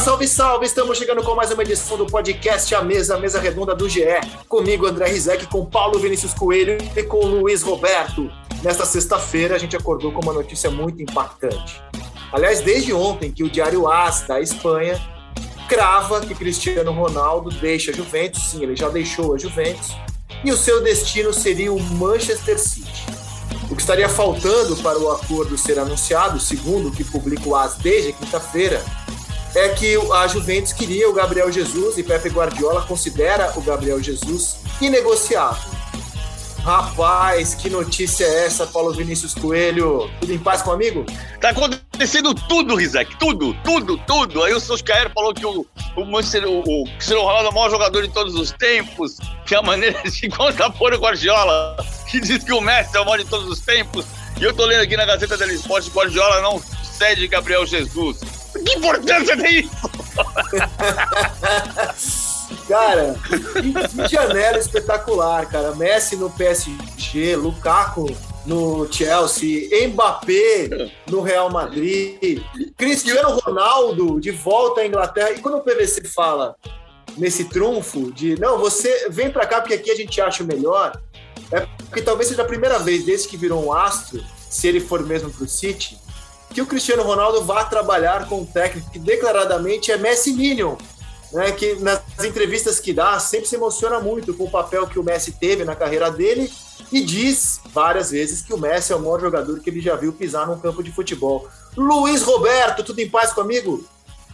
salve, salve! Estamos chegando com mais uma edição do podcast A Mesa, a Mesa Redonda do GE. Comigo, André Rizek, com Paulo Vinícius Coelho e com Luiz Roberto. Nesta sexta-feira, a gente acordou com uma notícia muito impactante. Aliás, desde ontem que o Diário AS da Espanha crava que Cristiano Ronaldo deixa a Juventus, sim, ele já deixou a Juventus, e o seu destino seria o Manchester City. O que estaria faltando para o acordo ser anunciado, segundo o que publica o AS desde quinta-feira, é que a Juventus queria o Gabriel Jesus e Pepe Guardiola considera o Gabriel Jesus inegociável. Rapaz, que notícia é essa, Paulo Vinícius Coelho? Tudo em paz com o amigo? Tá acontecendo tudo, Rizek, tudo, tudo, tudo. Aí o Solskjaer falou que o, o, Manchester, o, o Cristiano Ronaldo é o maior jogador de todos os tempos, que a maneira de contrapor o Guardiola, que diz que o Messi é o maior de todos os tempos. E eu tô lendo aqui na Gazeta dello Sport, Guardiola não cede Gabriel Jesus. Que importância tem isso? cara, que, janela espetacular, cara. Messi no PSG, Lukaku no Chelsea, Mbappé no Real Madrid, Cristiano Ronaldo de volta à Inglaterra. E quando o PVC fala nesse trunfo de não, você vem para cá porque aqui a gente acha o melhor, é porque talvez seja a primeira vez desde que virou um astro, se ele for mesmo pro City, que o Cristiano Ronaldo vá trabalhar com um técnico que declaradamente é Messi Minion, né, que nas entrevistas que dá sempre se emociona muito com o papel que o Messi teve na carreira dele e diz várias vezes que o Messi é o maior jogador que ele já viu pisar num campo de futebol. Luiz Roberto, tudo em paz comigo?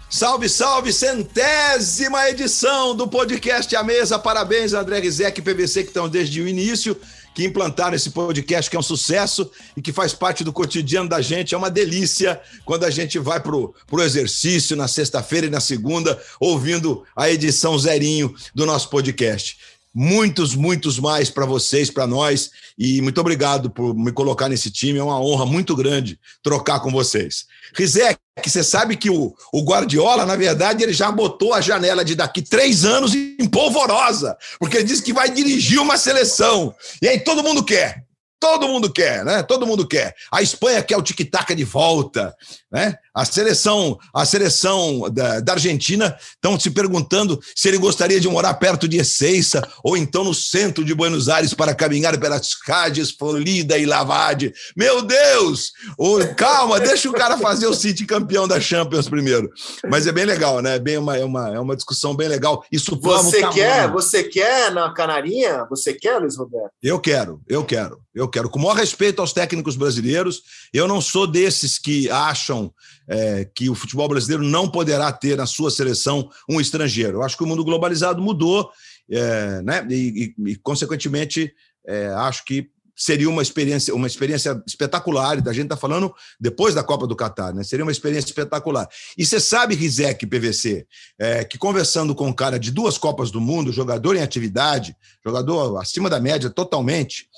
Salve, salve, centésima edição do podcast A Mesa. Parabéns, André Rizek e PVC, que estão desde o início que implantaram esse podcast, que é um sucesso e que faz parte do cotidiano da gente. É uma delícia quando a gente vai para o exercício na sexta-feira e na segunda, ouvindo a edição zerinho do nosso podcast muitos, muitos mais para vocês, para nós. E muito obrigado por me colocar nesse time. É uma honra muito grande trocar com vocês. Rizek, você sabe que o, o Guardiola, na verdade, ele já botou a janela de daqui três anos em polvorosa, porque ele disse que vai dirigir uma seleção. E aí todo mundo quer. Todo mundo quer, né? Todo mundo quer. A Espanha quer o tic-tac de volta, né? A seleção, a seleção da, da Argentina estão se perguntando se ele gostaria de morar perto de Ezeiza ou então no centro de Buenos Aires para caminhar pelas Cádiz, Florida e Lavade. Meu Deus! Oh, calma, deixa o cara fazer o City campeão da Champions primeiro. Mas é bem legal, né? É bem uma, é uma, é uma discussão bem legal. Isso você quer? Você quer na Canarinha? Você quer, Luiz Roberto? Eu quero, eu quero, eu quero. Com o maior respeito aos técnicos brasileiros, eu não sou desses que acham é, que o futebol brasileiro não poderá ter na sua seleção um estrangeiro. Eu acho que o mundo globalizado mudou, é, né? E, e, e consequentemente, é, acho que seria uma experiência, uma experiência espetacular. A gente está falando depois da Copa do Catar, né? Seria uma experiência espetacular. E você sabe, Rizek PVC, é, que conversando com um cara de duas Copas do Mundo, jogador em atividade, jogador acima da média totalmente,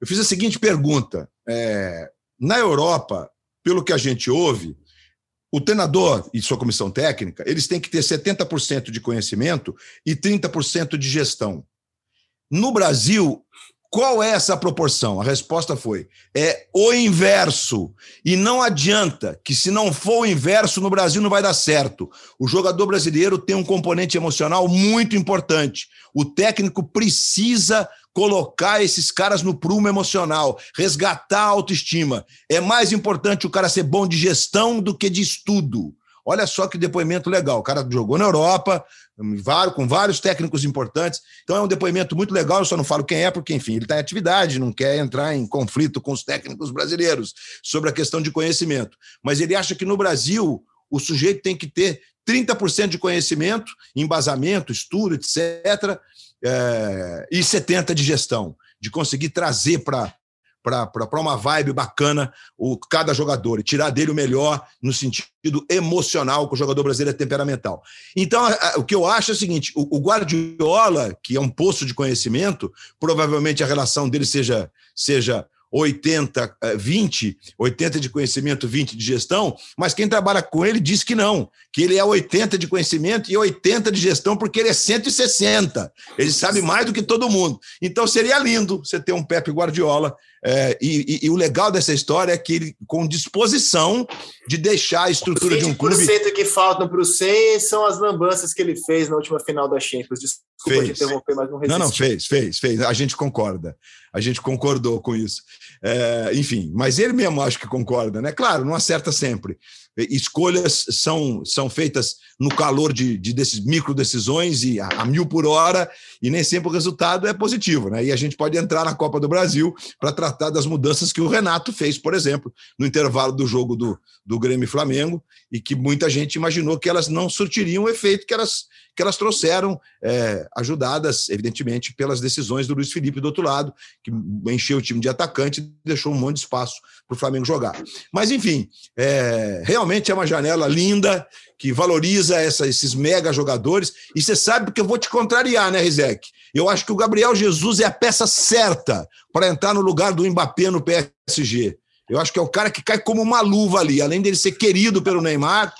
eu fiz a seguinte pergunta: é, na Europa, pelo que a gente ouve, o treinador e sua comissão técnica, eles têm que ter 70% de conhecimento e 30% de gestão. No Brasil, qual é essa proporção? A resposta foi: é o inverso. E não adianta que, se não for o inverso, no Brasil não vai dar certo. O jogador brasileiro tem um componente emocional muito importante. O técnico precisa colocar esses caras no prumo emocional, resgatar a autoestima. É mais importante o cara ser bom de gestão do que de estudo. Olha só que depoimento legal. O cara jogou na Europa, com vários técnicos importantes. Então é um depoimento muito legal. Eu só não falo quem é, porque, enfim, ele está em atividade, não quer entrar em conflito com os técnicos brasileiros sobre a questão de conhecimento. Mas ele acha que no Brasil o sujeito tem que ter 30% de conhecimento, embasamento, estudo, etc., é, e 70% de gestão, de conseguir trazer para para uma vibe bacana o cada jogador e tirar dele o melhor no sentido emocional, que o jogador brasileiro é temperamental. Então, a, a, o que eu acho é o seguinte: o, o, Guardiola, que é um poço de conhecimento, provavelmente a relação dele seja, seja 80, 20, 80 de conhecimento, 20 de gestão, mas quem trabalha com ele diz que não, que ele é 80 de conhecimento e 80 de gestão, porque ele é 160. Ele sabe mais do que todo mundo. Então seria lindo você ter um Pepe Guardiola é, e, e, e, o legal dessa história é que ele, com disposição de deixar a estrutura de um clube. O que faltam para o 100 são as lambanças que ele fez na última final da Champions. Desculpa fez. interromper, mas não resisti. Não, não, fez, fez, fez. A gente concorda. A gente concordou com isso. É, enfim, mas ele mesmo acho que concorda, né? Claro, não acerta sempre. Escolhas são, são feitas no calor de, de desses micro decisões e a, a, mil por hora, e nem sempre o resultado é positivo, né? E a gente pode entrar na Copa do Brasil para tratar das mudanças que o Renato fez, por exemplo, no intervalo do jogo do, do Grêmio Flamengo, e que muita gente imaginou que elas não surtiriam o efeito que elas, que elas trouxeram, é, ajudadas, evidentemente, pelas decisões do Luiz Felipe do outro lado, que encheu o time de atacante e deixou um monte de espaço para o Flamengo jogar. Mas, enfim, é, realmente é uma janela linda que valoriza essa, esses mega jogadores. E você sabe que eu vou te contrariar, né, Rizek? Eu acho que o Gabriel Jesus é a peça certa para entrar no lugar do Mbappé no PSG. Eu acho que é o cara que cai como uma luva ali, além dele ser querido pelo Neymar,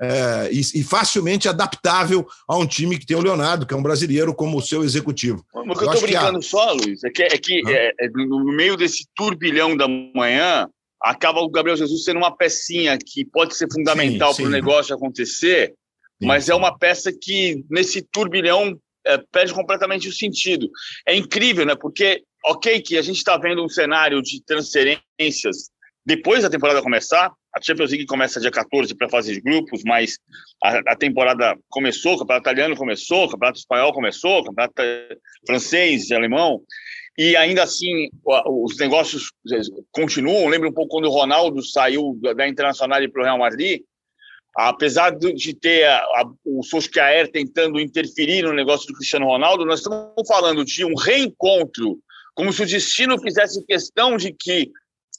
é, e, e, facilmente adaptável a um time que tem o Leonardo, que é um brasileiro, como o seu executivo. Mas o que eu estou brincando só, Luiz, é que, é que é, é, no meio desse turbilhão da manhã, acaba o Gabriel Jesus sendo uma pecinha que pode ser fundamental para o negócio acontecer, sim. mas é uma peça que, nesse turbilhão, é, perde completamente o sentido. É incrível, né? Porque, ok, que a gente está vendo um cenário de transferências depois da temporada começar, a Champions League começa dia 14 para fase de grupos, mas a, a, temporada começou, o campeonato italiano começou, o campeonato espanhol começou, o campeonato francês e alemão, e ainda assim os negócios continuam. Lembra um pouco quando o Ronaldo saiu da Internacional para o Real Madrid, apesar de ter a, a, o Solskjaer tentando interferir no negócio do Cristiano Ronaldo, nós estamos falando de um reencontro, como se o destino fizesse questão de que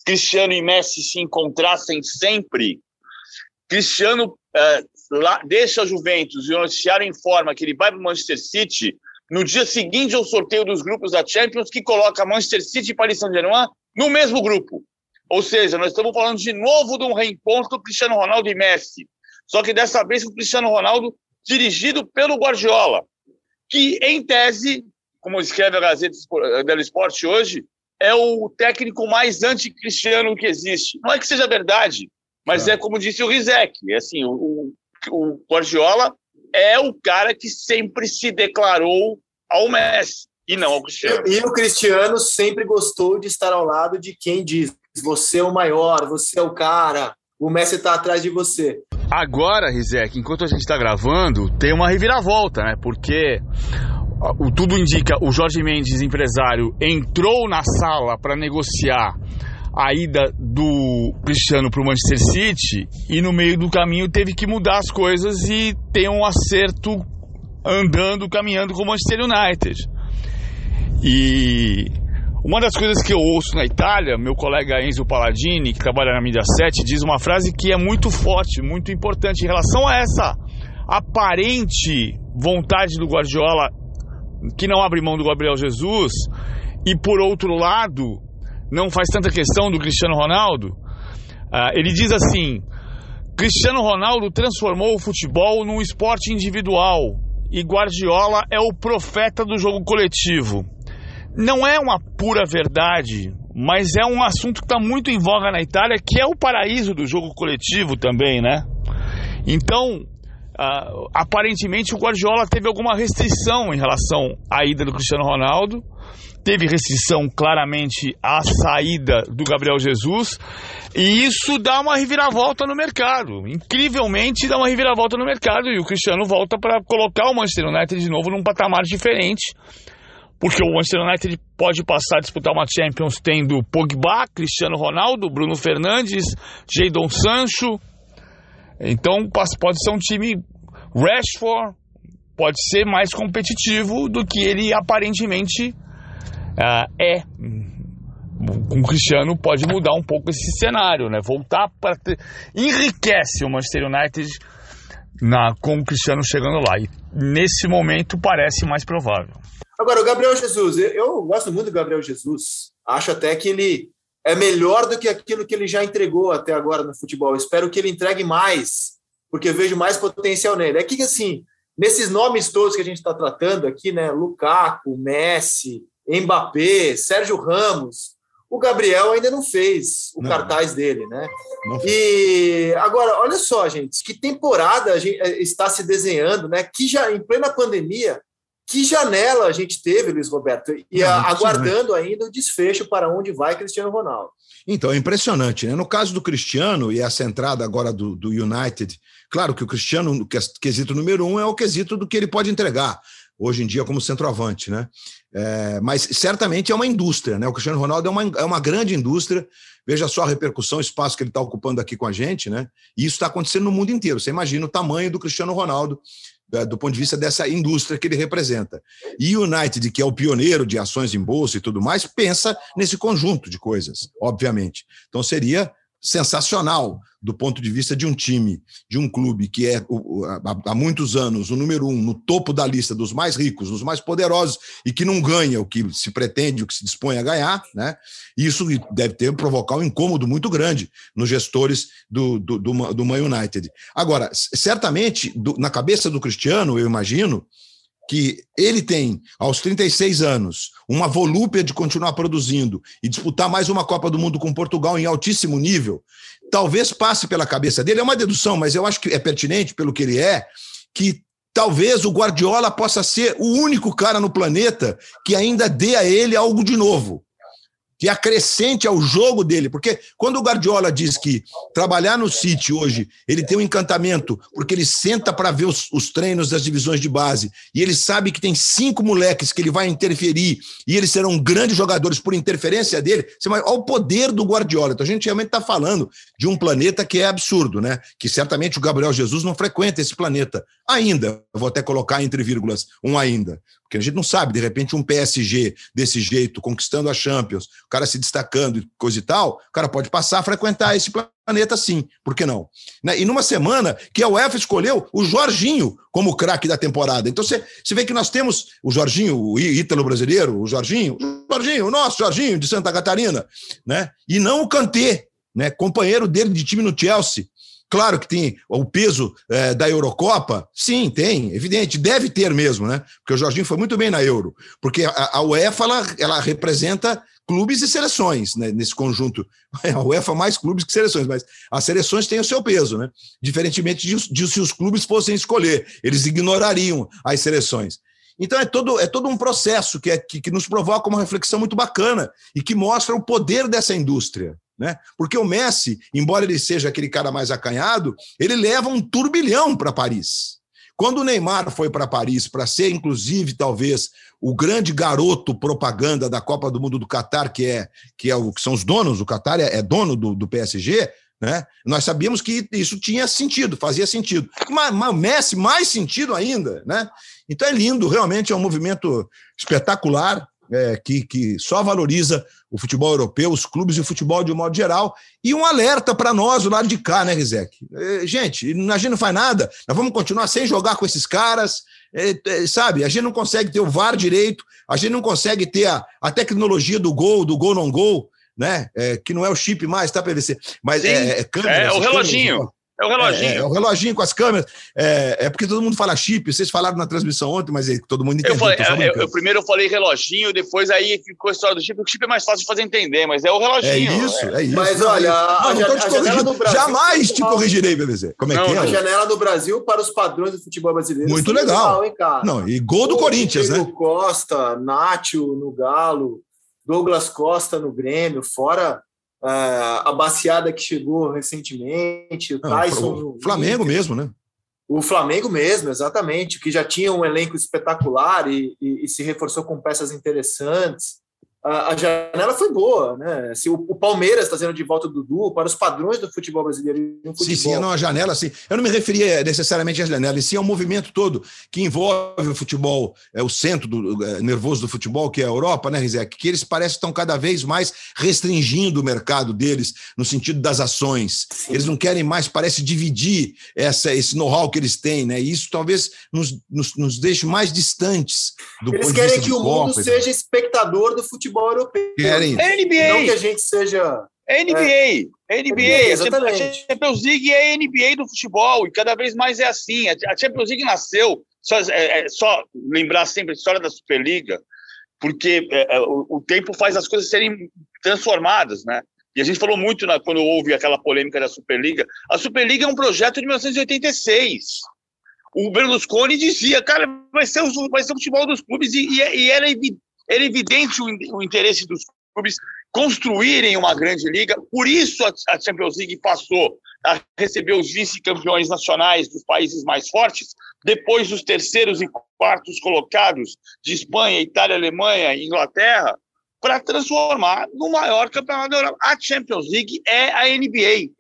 Cristiano e Messi se encontrassem sempre, Cristiano é, lá, deixa a Juventus e o noticiário informa que ele vai para o Manchester City no dia seguinte ao sorteio dos grupos da Champions, que coloca Manchester City e Paris Saint-Germain no mesmo grupo. Ou seja, nós estamos falando de novo de um reencontro do Cristiano Ronaldo e Messi. Só que dessa vez com o Cristiano Ronaldo dirigido pelo Guardiola, que, em tese, como escreve a Gazeta dello Sport hoje, é o técnico mais anticristiano que existe. Não é que seja verdade, mas é, é como disse o Rizek. É assim, o, o Guardiola é o cara que sempre se declarou ao Messi e não ao Cristiano. E o Cristiano sempre gostou de estar ao lado de quem diz: você é o maior, você é o cara, o Messi está atrás de você. Agora, Rizek, enquanto a gente está gravando, tem uma reviravolta, né? Porque o tudo indica, o Jorge Mendes, empresário, entrou na sala para negociar a ida do Cristiano para o Manchester City e no meio do caminho teve que mudar as coisas e ter um acerto andando, caminhando com o Manchester United. E uma das coisas que eu ouço na Itália, meu colega Enzo Palladini, que trabalha na mídia 7, diz uma frase que é muito forte, muito importante em relação a essa aparente vontade do Guardiola que não abre mão do Gabriel Jesus e por outro lado não faz tanta questão do Cristiano Ronaldo. Uh, ele diz assim: Cristiano Ronaldo transformou o futebol num esporte individual e Guardiola é o profeta do jogo coletivo. Não é uma pura verdade, mas é um assunto que está muito em voga na Itália, que é o paraíso do jogo coletivo também, né? Então, Uh, aparentemente o Guardiola teve alguma restrição em relação à ida do Cristiano Ronaldo, teve restrição claramente à saída do Gabriel Jesus, e isso dá uma reviravolta no mercado. Incrivelmente dá uma reviravolta no mercado e o Cristiano volta para colocar o Manchester United de novo num patamar diferente. Porque o Manchester United pode passar a disputar uma Champions tendo Pogba, Cristiano Ronaldo, Bruno Fernandes, Jadon Sancho, então pode ser um time Rashford pode ser mais competitivo do que ele aparentemente uh, é. Com o Cristiano pode mudar um pouco esse cenário, né? Voltar para ter... enriquece o Manchester United na com o Cristiano chegando lá. E nesse momento parece mais provável. Agora, o Gabriel Jesus, eu gosto muito do Gabriel Jesus. Acho até que ele é melhor do que aquilo que ele já entregou até agora no futebol. espero que ele entregue mais, porque vejo mais potencial nele. É que, assim, nesses nomes todos que a gente está tratando aqui, né? Lukaku, Messi, Mbappé, Sérgio Ramos, o Gabriel ainda não fez o não. cartaz dele, né? E agora, olha só, gente, que temporada a gente eh, está se desenhando, né? Que já em plena pandemia, que janela a gente teve, Luiz Roberto, e não, aguardando ainda o desfecho para onde vai Cristiano Ronaldo. Então, é impressionante, né? No caso do Cristiano e essa entrada agora do, do United, claro que o Cristiano, o quesito número um, é o quesito do que ele pode entregar hoje em dia como centroavante, né? É, mas certamente é uma indústria, né? O Cristiano Ronaldo é uma, é uma grande indústria. Veja só a repercussão, o espaço que ele está ocupando aqui com a gente, né? E isso está acontecendo no mundo inteiro. Você imagina o tamanho do Cristiano Ronaldo do ponto de vista dessa indústria que ele representa. E o United, que é o pioneiro de ações em bolsa e tudo mais, pensa nesse conjunto de coisas, obviamente. Então seria sensacional do ponto de vista de um time, de um clube que é há muitos anos o número um no topo da lista dos mais ricos, dos mais poderosos e que não ganha o que se pretende, o que se dispõe a ganhar, né? Isso deve ter provocar um incômodo muito grande nos gestores do, do, do, do Man United. Agora, certamente, do, na cabeça do Cristiano, eu imagino, que ele tem, aos 36 anos, uma volúpia de continuar produzindo e disputar mais uma Copa do Mundo com Portugal em altíssimo nível, talvez passe pela cabeça dele, é uma dedução, mas eu acho que é pertinente pelo que ele é, que talvez o Guardiola possa ser o único cara no planeta que ainda dê a ele algo de novo que acrescente ao jogo dele, porque quando o Guardiola diz que trabalhar no City hoje, ele tem um encantamento, porque ele senta para ver os, os, treinos das divisões de base, e ele sabe que tem cinco moleques que ele vai interferir, e eles serão grandes jogadores por interferência dele, você vai, poder do Guardiola. Então a gente realmente está falando de um planeta que é absurdo, né? Que certamente o Gabriel Jesus não frequenta esse planeta ainda. Eu vou até colocar entre vírgulas um ainda. Porque a gente não sabe, de repente, um PSG desse jeito, conquistando a Champions, o cara se destacando e coisa e tal, o cara pode passar a frequentar esse planeta sim, por que não? Né, e numa semana que a UEFA escolheu o Jorginho como craque da temporada. Então você, vê que nós temos o Jorginho, o ítalo brasileiro, o Jorginho, o Jorginho, o nosso Jorginho de Santa Catarina, né? E não o Kanté, né? companheiro dele de time no Chelsea. Claro que tem o peso é, da Eurocopa, sim, tem, evidente, deve ter mesmo, né? Porque o Jorginho foi muito bem na Euro, porque a, a UEFA ela, ela, representa clubes e seleções né, nesse conjunto. A UEFA mais clubes que seleções, mas as seleções têm o seu peso, né? Diferentemente de, de se os clubes fossem escolher, eles ignorariam as seleções. Então é todo, é todo um processo que, é, que, que nos provoca uma reflexão muito bacana e que mostra o poder dessa indústria. Né? Porque o Messi, embora ele seja aquele cara mais acanhado, ele leva um turbilhão para Paris. Quando o Neymar foi para Paris para ser, inclusive, talvez o grande garoto propaganda da Copa do Mundo do Catar, que é que é o que são os donos, o Catar é, é dono do, do PSG, né? Nós sabíamos que isso tinha sentido, fazia sentido. Mas, mas Messi mais sentido ainda, né? Então é lindo, realmente é um movimento espetacular é, que, que só valoriza o futebol europeu, os clubes e o futebol de um modo geral. E um alerta para nós do lado de cá, né, Rizek? É, gente, a gente não faz nada, nós vamos continuar sem jogar com esses caras, é, é, sabe? A gente não consegue ter o VAR direito, a gente não consegue ter a, a tecnologia do gol, do gol não gol, né? É, que não é o chip mais, tá, PVC? Mas é, é câmera. É o reloginho. Câmeras, é o reloginho. É, é, o reloginho com as câmeras. É, é, porque todo mundo fala chip. Vocês falaram na transmissão ontem, mas todo mundo entendeu. Eu, falei, eu, eu, primeiro eu falei reloginho, depois aí ficou a história do chip. O chip é mais fácil de fazer entender, mas é o reloginho. É isso, é, isso. Mas olha, não, não, te corrigindo. Brasil, Jamais te corrigirei, BBZ. Como é não, que é? A janela do Brasil para os padrões do futebol brasileiro. Muito legal. legal hein, cara? Não, e gol do Corinthians, né? Costa, Nátio no Galo, Douglas Costa no Grêmio, fora a baciada que chegou recentemente, o Tyson. o Flamengo mesmo, né? O Flamengo mesmo, exatamente, que já tinha um elenco espetacular e, e, e se reforçou com peças interessantes a, a janela foi boa, né? Se o, o Palmeiras está trazendo de volta o Dudu para os padrões do futebol brasileiro. Futebol. Sim, sim, não, a janela, sim. Eu não me referia necessariamente à janela, e sim ao movimento todo que envolve o futebol, é o centro do, é, nervoso do futebol, que é a Europa, né, Rizek? Que eles parecem estão cada vez mais restringindo o mercado deles no sentido das ações. Sim. Eles não querem mais, parece, dividir essa, esse know-how que eles têm, né? E isso talvez nos, nos, nos deixe mais distantes do Eles querem que o mundo seja espectador do futebol futebol europeu. Querem. É NBA. Não que a gente seja. É NBA. É NBA. NBA, A. Champions League é a NBA do futebol e cada vez mais é assim. A Champions League nasceu, só, é, é só lembrar sempre a história da Superliga, porque é, é, o, o tempo faz as coisas serem transformadas, né? E a gente falou muito na, quando houve aquela polêmica da Superliga. A Superliga é um projeto de 1986. O Berlusconi dizia, cara, vai ser o, vai ser o futebol dos clubes, e, e, e era, era evidente o, interesse dos clubes construírem uma grande liga. Por isso a, Champions League passou a receber os vice-campeões nacionais dos países mais fortes, depois dos terceiros e quartos colocados de Espanha, Itália, Alemanha e Inglaterra, para transformar no maior campeonato da Europa. A Champions League é a NBA.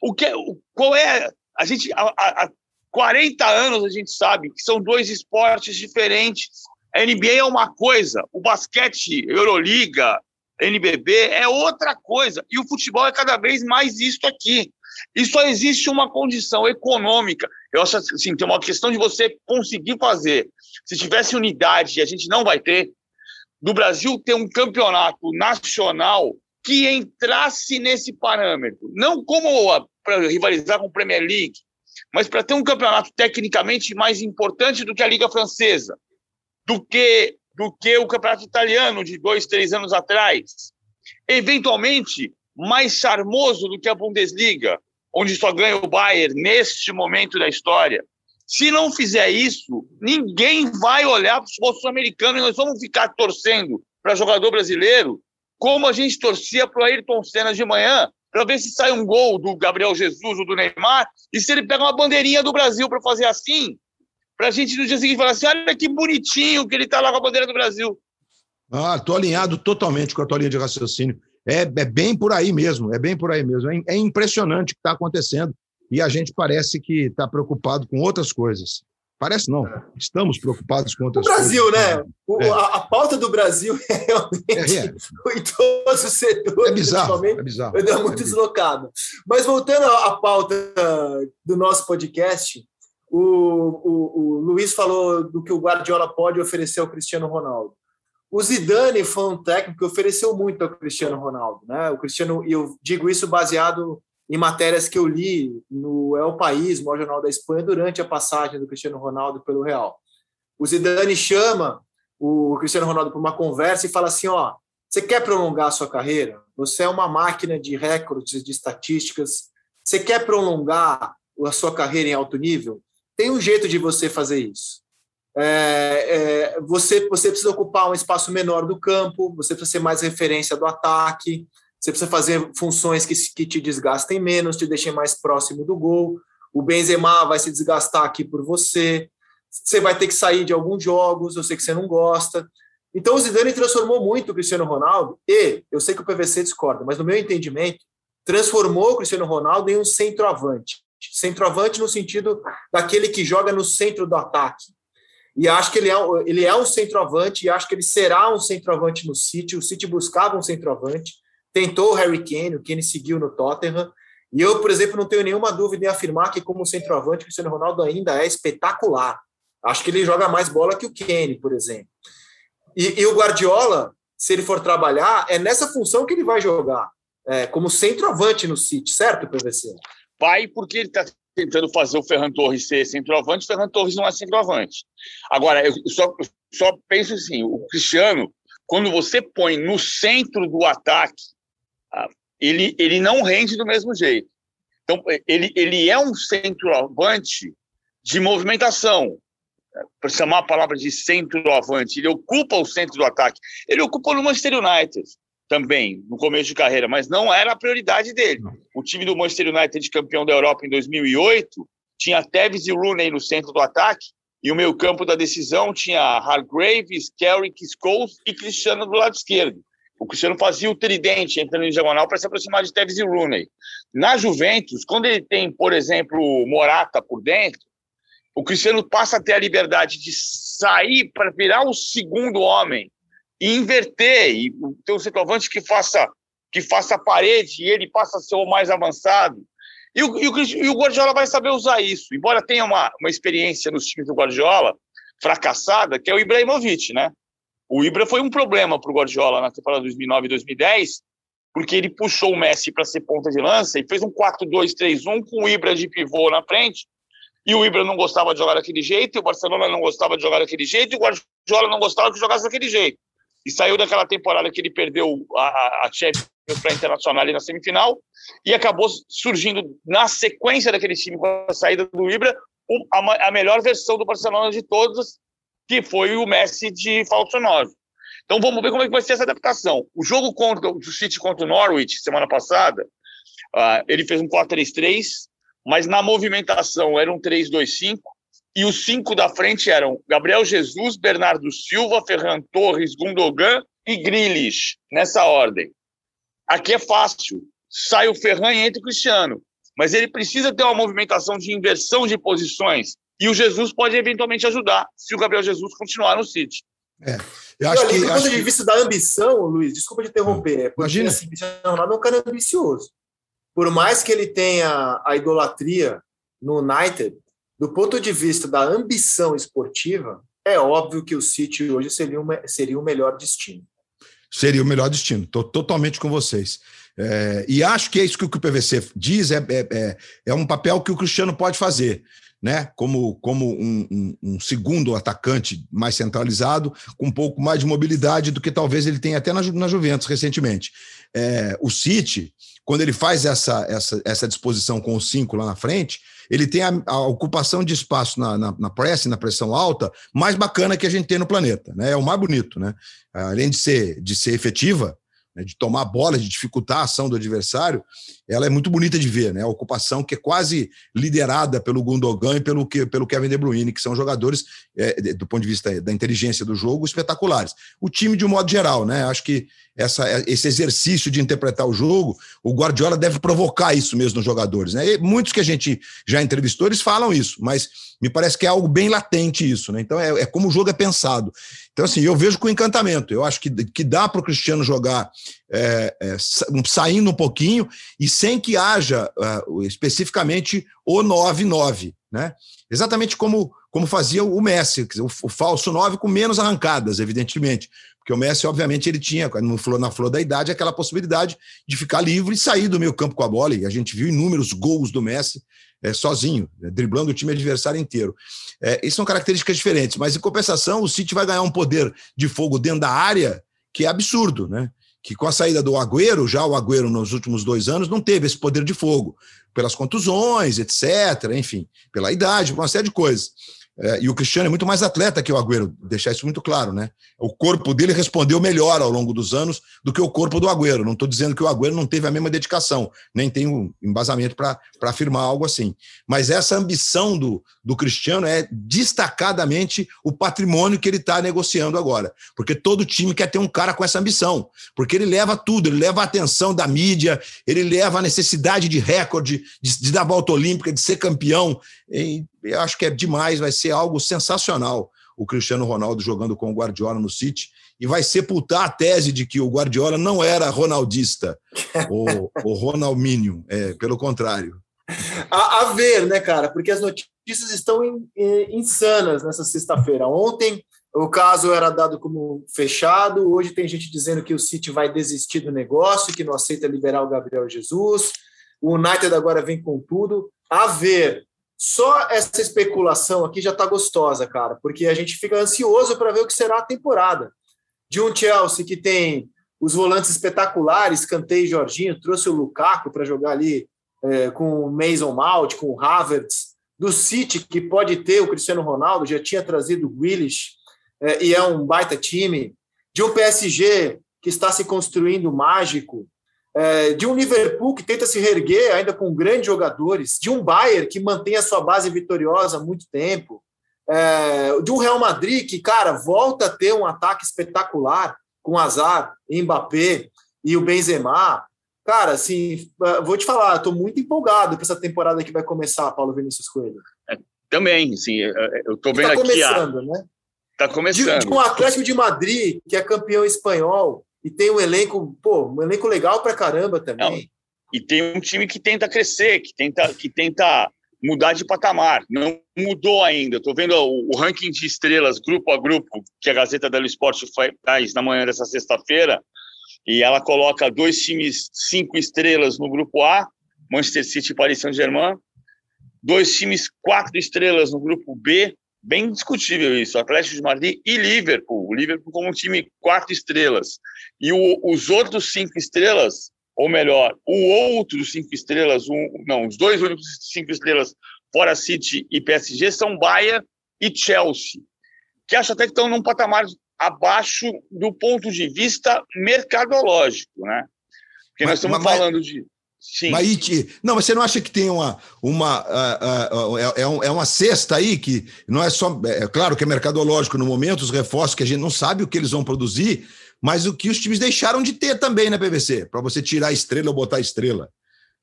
O que, qual é a gente há, há 40 anos a gente sabe que são dois esportes diferentes. A NBA é uma coisa, o basquete, Euroliga, NBB é outra coisa e o futebol é cada vez mais isto aqui. E só existe uma condição econômica. Eu acho assim, tem uma questão de você conseguir fazer. Se tivesse unidade, a gente não vai ter, do Brasil ter um campeonato nacional que entrasse nesse parâmetro. Não como para rivalizar com a Premier League, mas para ter um campeonato tecnicamente mais importante do que a Liga Francesa, do que, do que o campeonato italiano de dois, três anos atrás. Eventualmente, mais charmoso do que a Bundesliga, onde só ganha o Bayern neste momento da história. Se não fizer isso, ninguém vai olhar para o futebol sul-americano e nós vamos ficar torcendo para jogador brasileiro como a gente torcia para o Ayrton Senna de manhã, para ver se sai um gol do Gabriel Jesus ou do Neymar e se ele pega uma bandeirinha do Brasil para fazer assim, para a gente no dia seguinte falar assim: olha que bonitinho que ele está lá com a bandeira do Brasil. Ah, estou alinhado totalmente com a tua linha de raciocínio. É, é bem por aí mesmo, é bem por aí mesmo. É, é impressionante o que está acontecendo e a gente parece que está preocupado com outras coisas. Parece não, estamos preocupados com outras o Brasil, coisas. né? O, é. a, a, pauta do Brasil é realmente é, é. em todos os setores. É bizarro, é bizarro. É muito deslocado. Mas voltando à pauta do nosso podcast, o, o, o Luiz falou do que o Guardiola pode oferecer ao Cristiano Ronaldo. O Zidane foi um técnico que ofereceu muito ao Cristiano Ronaldo, né? O Cristiano, e eu digo isso baseado em matérias que eu li no El País, o maior jornal da Espanha, durante a passagem do Cristiano Ronaldo pelo Real. O Zidane chama o Cristiano Ronaldo para uma conversa e fala assim: ó, você quer prolongar a sua carreira? Você é uma máquina de recordes, de estatísticas. Você quer prolongar a sua carreira em alto nível? Tem um jeito de você fazer isso. É, é, você, você precisa ocupar um espaço menor do campo, você precisa ser mais referência do ataque, você precisa fazer funções que, que te desgastem menos, te deixem mais próximo do gol. O Benzema vai se desgastar aqui por você. Você vai ter que sair de alguns jogos, eu sei que você não gosta. Então o Zidane transformou muito o Cristiano Ronaldo e, eu sei que o PVC discorda, mas no meu entendimento, transformou o Cristiano Ronaldo em um centroavante. Centroavante no sentido daquele que joga no centro do ataque. E acho que ele é, ele é um centroavante e acho que ele será um centroavante no City. O City buscava um centroavante tentou o Harry Kane, o Kane seguiu no Tottenham. E eu, por exemplo, não tenho nenhuma dúvida em afirmar que, como centroavante, o Cristiano Ronaldo ainda é espetacular. Acho que ele joga mais bola que o Kane, por exemplo. E, e o Guardiola, se ele for trabalhar, é nessa função que ele vai jogar, é, como centroavante no City, certo, PVC? Vai, porque ele está tentando fazer o Ferran Torres ser centroavante, o Ferran Torres não é centroavante. Agora, eu só, só penso assim, o Cristiano, quando você põe no centro do ataque ele, ele não rende do mesmo jeito. Então, ele, ele é um centroavante de movimentação, para chamar a palavra de centroavante. Ele ocupa o centro do ataque. Ele ocupa no Manchester United também, no começo de carreira, mas não era a prioridade dele. O time do Manchester United, campeão da Europa em 2008, tinha Tevez e Rooney no centro do ataque, e o meio campo da decisão tinha Hargraves, Carrick, Scholes e Cristiano do lado esquerdo. O Cristiano fazia o tridente entrando em diagonal para se aproximar de Tevez e Rooney. Na Juventus, quando ele tem, por exemplo, Morata por dentro, o Cristiano passa a ter a liberdade de sair para virar o segundo homem e inverter, e ter um centroavante que faça que faça a parede e ele passa a ser o mais avançado. E o, e o, e o Guardiola vai saber usar isso. Embora tenha uma, uma experiência nos times do Guardiola fracassada, que é o Ibrahimovic, né? O Ibra foi um problema para o Guardiola na temporada 2009 e 2010, porque ele puxou o Messi para ser ponta de lança e fez um 4-2-3-1 com o Ibra de pivô na frente. E o Ibra não gostava de jogar daquele jeito, e o Barcelona não gostava de jogar daquele jeito, e o Guardiola não gostava que jogasse daquele jeito. E saiu daquela temporada que ele perdeu a, a Champions para a Internacional ali na semifinal, e acabou surgindo na sequência daquele time com a saída do Ibra, a, a melhor versão do Barcelona de todas, que foi o Messi de falso 9. Então vamos ver como é que vai ser essa adaptação. O jogo contra o City contra o Norwich, semana passada, uh, ele fez um 4-3-3, mas na movimentação era um 3-2-5, e os cinco da frente eram Gabriel Jesus, Bernardo Silva, Ferran Torres, Gundogan e Grealish, nessa ordem. Aqui é fácil. Sai o Ferran e entra o Cristiano. Mas ele precisa ter uma movimentação de inversão de posições. E o Jesus pode eventualmente ajudar se o Gabriel Jesus continuar no City. É. Eu acho que, do ponto de vista da ambição, Luiz, desculpa te interromper, é porque Imagina. assim, o Ronaldo é um cara ambicioso. Por mais que ele tenha a idolatria no United, do ponto de vista da ambição esportiva, é óbvio que o City hoje seria, uma, seria o melhor destino. Seria o melhor destino, estou totalmente com vocês. É, e acho que é isso que o PVC diz, é, é, é, é um papel que o Cristiano pode fazer né, como, como um, um, um, segundo atacante mais centralizado, com um pouco mais de mobilidade do que talvez ele tenha até na, na Juventus recentemente. É, o City, quando ele faz essa, essa, essa disposição com os cinco lá na frente, ele tem a, a ocupação de espaço na, na, na na pressão alta, mais bacana que a gente tem no planeta. Né? É o mais bonito. Né? Além de ser, de ser efetiva, né, de tomar a bola, de dificultar a ação do adversário, ela é muito bonita de ver, né? A ocupação que é quase liderada pelo Gundogan e pelo, pelo Kevin De Bruyne, que são jogadores, é, do ponto de vista da inteligência do jogo, espetaculares. O time, de um modo geral, né? Acho que essa, esse exercício de interpretar o jogo, o Guardiola deve provocar isso mesmo nos jogadores, né? E muitos que a gente já entrevistou, eles falam isso, mas me parece que é algo bem latente isso, né? Então é, é como o jogo é pensado. Então, assim, eu vejo com encantamento. Eu acho que, que dá para o Cristiano jogar é, é, saindo um pouquinho e sem que haja uh, especificamente o 9-9, né? Exatamente como, como fazia o Messi, o, o falso 9 com menos arrancadas, evidentemente. Porque o Messi, obviamente, ele tinha, no flor, na flor da idade, aquela possibilidade de ficar livre e sair do meio campo com a bola. E a gente viu inúmeros gols do Messi é, sozinho, né, driblando o time adversário inteiro. É, isso são características diferentes, mas em compensação, o City vai ganhar um poder de fogo dentro da área que é absurdo, né? que com a saída do Agüero, já o Agüero nos últimos dois anos não teve esse poder de fogo, pelas contusões, etc., enfim, pela idade, por uma série de coisas. É, e o Cristiano é muito mais atleta que o Agüero, deixar isso muito claro, né? O corpo dele respondeu melhor ao longo dos anos do que o corpo do Agüero. Não estou dizendo que o Agüero não teve a mesma dedicação, nem tenho embasamento para afirmar algo assim. Mas essa ambição do, do Cristiano é destacadamente o patrimônio que ele está negociando agora. Porque todo time quer ter um cara com essa ambição. Porque ele leva tudo, ele leva a atenção da mídia, ele leva a necessidade de recorde, de, de dar volta olímpica, de ser campeão. E eu acho que é demais, vai ser algo sensacional o Cristiano Ronaldo jogando com o Guardiola no City e vai sepultar a tese de que o Guardiola não era ronaldista ou, ou ronaldinho, é, pelo contrário. A, a, ver, né, cara? Porque as notícias estão in, in, insanas nessa sexta-feira. Ontem o caso era dado como fechado, hoje tem gente dizendo que o City vai desistir do negócio, que não aceita liberar o Gabriel Jesus. O United agora vem com tudo. A ver, só essa especulação aqui já está gostosa, cara, porque a gente fica ansioso para ver o que será a temporada. De um Chelsea que tem os volantes espetaculares, Cantei Jorginho, trouxe o Lukaku para jogar ali é, com o Mason Mount, com o Havertz, do City, que pode ter o Cristiano Ronaldo, já tinha trazido o Willis, é, e é um baita time, de um PSG que está se construindo mágico, é, de um Liverpool que tenta se reerguer ainda com grandes jogadores, de um Bayern que mantém a sua base vitoriosa há muito tempo, é, de um Real Madrid que, cara, volta a ter um ataque espetacular com Azar, Mbappé e o Benzema. Cara, assim, é, vou te falar, estou muito empolgado para essa temporada que vai começar, Paulo Vinícius Coelho. É, também, sim, eu estou vendo tá aqui. Está começando, a... né? Está começando. De, de um Atlético de Madrid, que é campeão espanhol, e tem um elenco, pô, um elenco legal pra caramba também. Não, e tem um time que tenta crescer, que tenta, que tenta mudar de patamar. Não mudou ainda. Estou vendo o, o, ranking de estrelas, grupo a grupo, que a Gazeta dello Esporte faz na manhã dessa sexta-feira, e ela coloca dois times cinco estrelas no grupo A, Manchester City e Paris Saint-Germain, dois times quatro estrelas no grupo B, bem discutível isso, Atlético de Madrid e Liverpool, o Liverpool como um time quatro estrelas, e o, os outros cinco estrelas ou melhor, o outro cinco estrelas, um, não, os dois únicos cinco estrelas fora City e PSG são Bayern e Chelsea, que acho até que estão num patamar abaixo do ponto de vista mercadológico, né? Porque mas, nós estamos mas, falando de Sim. Mas, não, mas você não acha que tem uma. uma uh, uh, uh, é, é, uma cesta aí que não é só. É claro que é mercadológico no momento, os reforços que a gente não sabe o que eles vão produzir, mas o que os times deixaram de ter também, né, PVC? Para você tirar a estrela ou botar a estrela.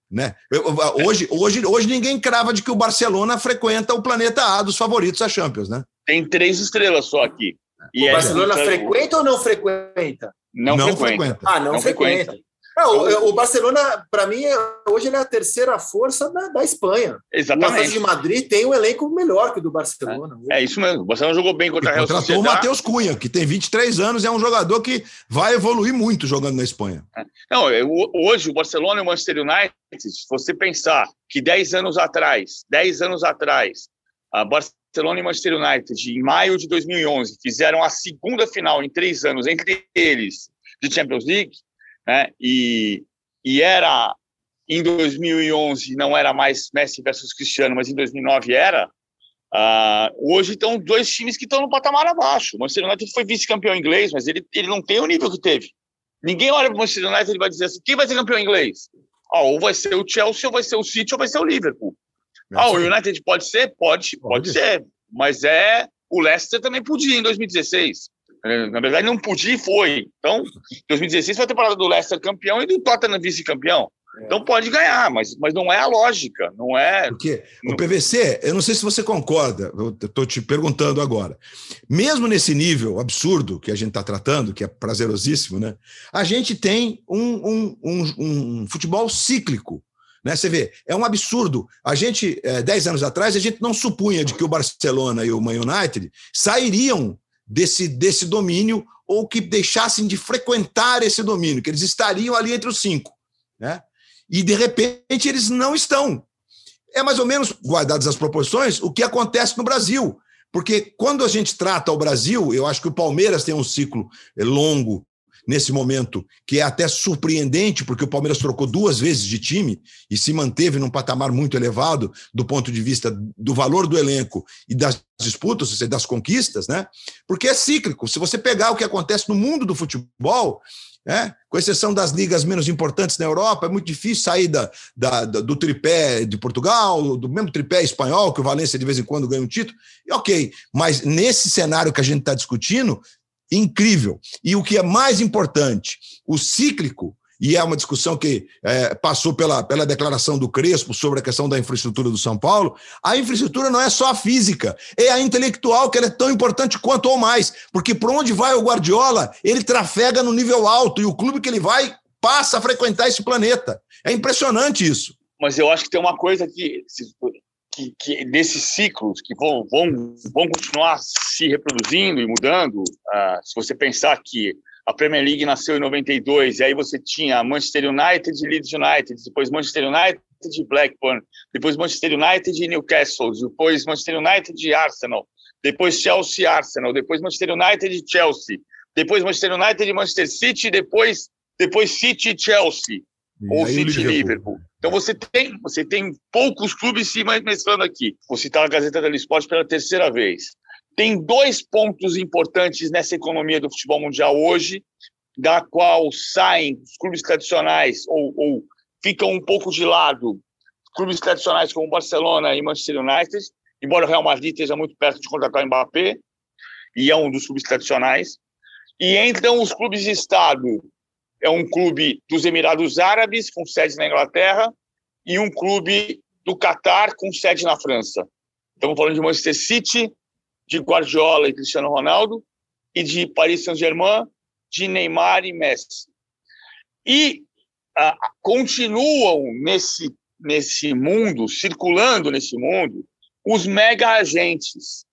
Né? Hoje, hoje, hoje ninguém crava de que o Barcelona frequenta o planeta A dos favoritos da Champions, né? Tem três estrelas só aqui. E o é Barcelona frequenta ou não frequenta? Não, não frequenta. frequenta. Ah, não, não frequenta. frequenta. É, o, o, Barcelona, para mim, é, hoje ele é a terceira força da, da Espanha. Exatamente. O de Madrid tem um elenco melhor que o do Barcelona. É, é isso mesmo. O Barcelona jogou bem contra a Real Sociedade. Contratou o Matheus Cunha, que tem 23 anos, é um jogador que vai evoluir muito jogando na Espanha. É. Não, hoje o Barcelona e o Manchester United, se você pensar que 10 anos atrás, 10 anos atrás, a Barcelona e Manchester United, em maio de 2011, fizeram a segunda final em três anos entre eles de Champions League, né? E, e era em 2011 não era mais Messi versus Cristiano, mas em 2009 era. Uh, hoje estão dois times que estão no patamar abaixo. O Manchester United foi vice-campeão inglês, mas ele, ele não tem o nível que teve. Ninguém olha para o Manchester United e vai dizer assim: quem vai ser campeão inglês? Ah, ou vai ser o Chelsea, ou vai ser o City, ou vai ser o Liverpool. Ah, o United pode ser? Pode, pode, pode ser. Mas é. O Leicester também podia em 2016. É, na verdade, não podia e foi. Então, 2016 foi a temporada do Leicester campeão e do Tottenham vice-campeão. É. Então pode ganhar, mas, mas não é a lógica, não é. Porque o PVC, eu não sei se você concorda, eu estou te perguntando agora. Mesmo nesse nível absurdo que a gente está tratando, que é prazerosíssimo, né? A gente tem um, um, um, um futebol cíclico. Né? Você vê, é um absurdo. A gente, é, dez anos atrás, a gente não supunha de que o Barcelona e o Man United sairiam desse, desse domínio ou que deixassem de frequentar esse domínio, que eles estariam ali entre os cinco. Né? E, de repente, eles não estão. É mais ou menos, guardadas as proporções, o que acontece no Brasil. Porque quando a gente trata o Brasil, eu acho que o Palmeiras tem um ciclo longo nesse momento, que é até surpreendente, porque o Palmeiras trocou duas vezes de time e se manteve num patamar muito elevado do ponto de vista do valor do elenco e das disputas, das conquistas, né? Porque é cíclico. Se você pegar o que acontece no mundo do futebol, é, com exceção das ligas menos importantes na Europa, é muito difícil sair da, da, do tripé de Portugal, do mesmo tripé espanhol, que o Valência de vez em quando ganha um título, e ok, mas nesse cenário que a gente está discutindo, incrível. E o que é mais importante, o cíclico, e é uma discussão que é, passou pela, pela declaração do Crespo sobre a questão da infraestrutura do São Paulo, a infraestrutura não é só a física, é a intelectual, que ela é tão importante quanto ou mais, porque por onde vai o Guardiola, ele trafega no nível alto, e o clube que ele vai passa a frequentar esse planeta. É impressionante isso. Mas eu acho que tem uma coisa que que, que desses ciclos que vão, vão, vão continuar se reproduzindo e mudando, uh, se você pensar que a Premier League nasceu em 92 e aí você tinha Manchester United e Leeds United, depois Manchester United e Blackburn, depois Manchester United e Newcastle, depois Manchester United e Arsenal, depois Chelsea e Arsenal, depois Manchester United e Chelsea, depois Manchester United e Manchester City, depois depois City e Chelsea, e ou City e Liverpool. Então você tem, você tem poucos clubes se mesclando aqui. Vou citar a Gazeta dello Esporte pela terceira vez. Tem dois pontos importantes nessa economia do futebol mundial hoje, da qual saem os clubes tradicionais ou, ou ficam um pouco de lado clubes tradicionais como Barcelona e Manchester United, embora o Real Madrid esteja muito perto de contratar o Mbappé, e é um dos clubes tradicionais. E entram os clubes de Estado, é um clube dos Emirados Árabes, com sede na Inglaterra, e um clube do Catar, com sede na França. Estamos falando de Manchester City, de Guardiola e Cristiano Ronaldo, e de Paris Saint-Germain, de Neymar e Messi. E ah, continuam nesse, nesse mundo, circulando nesse mundo, os mega agentes.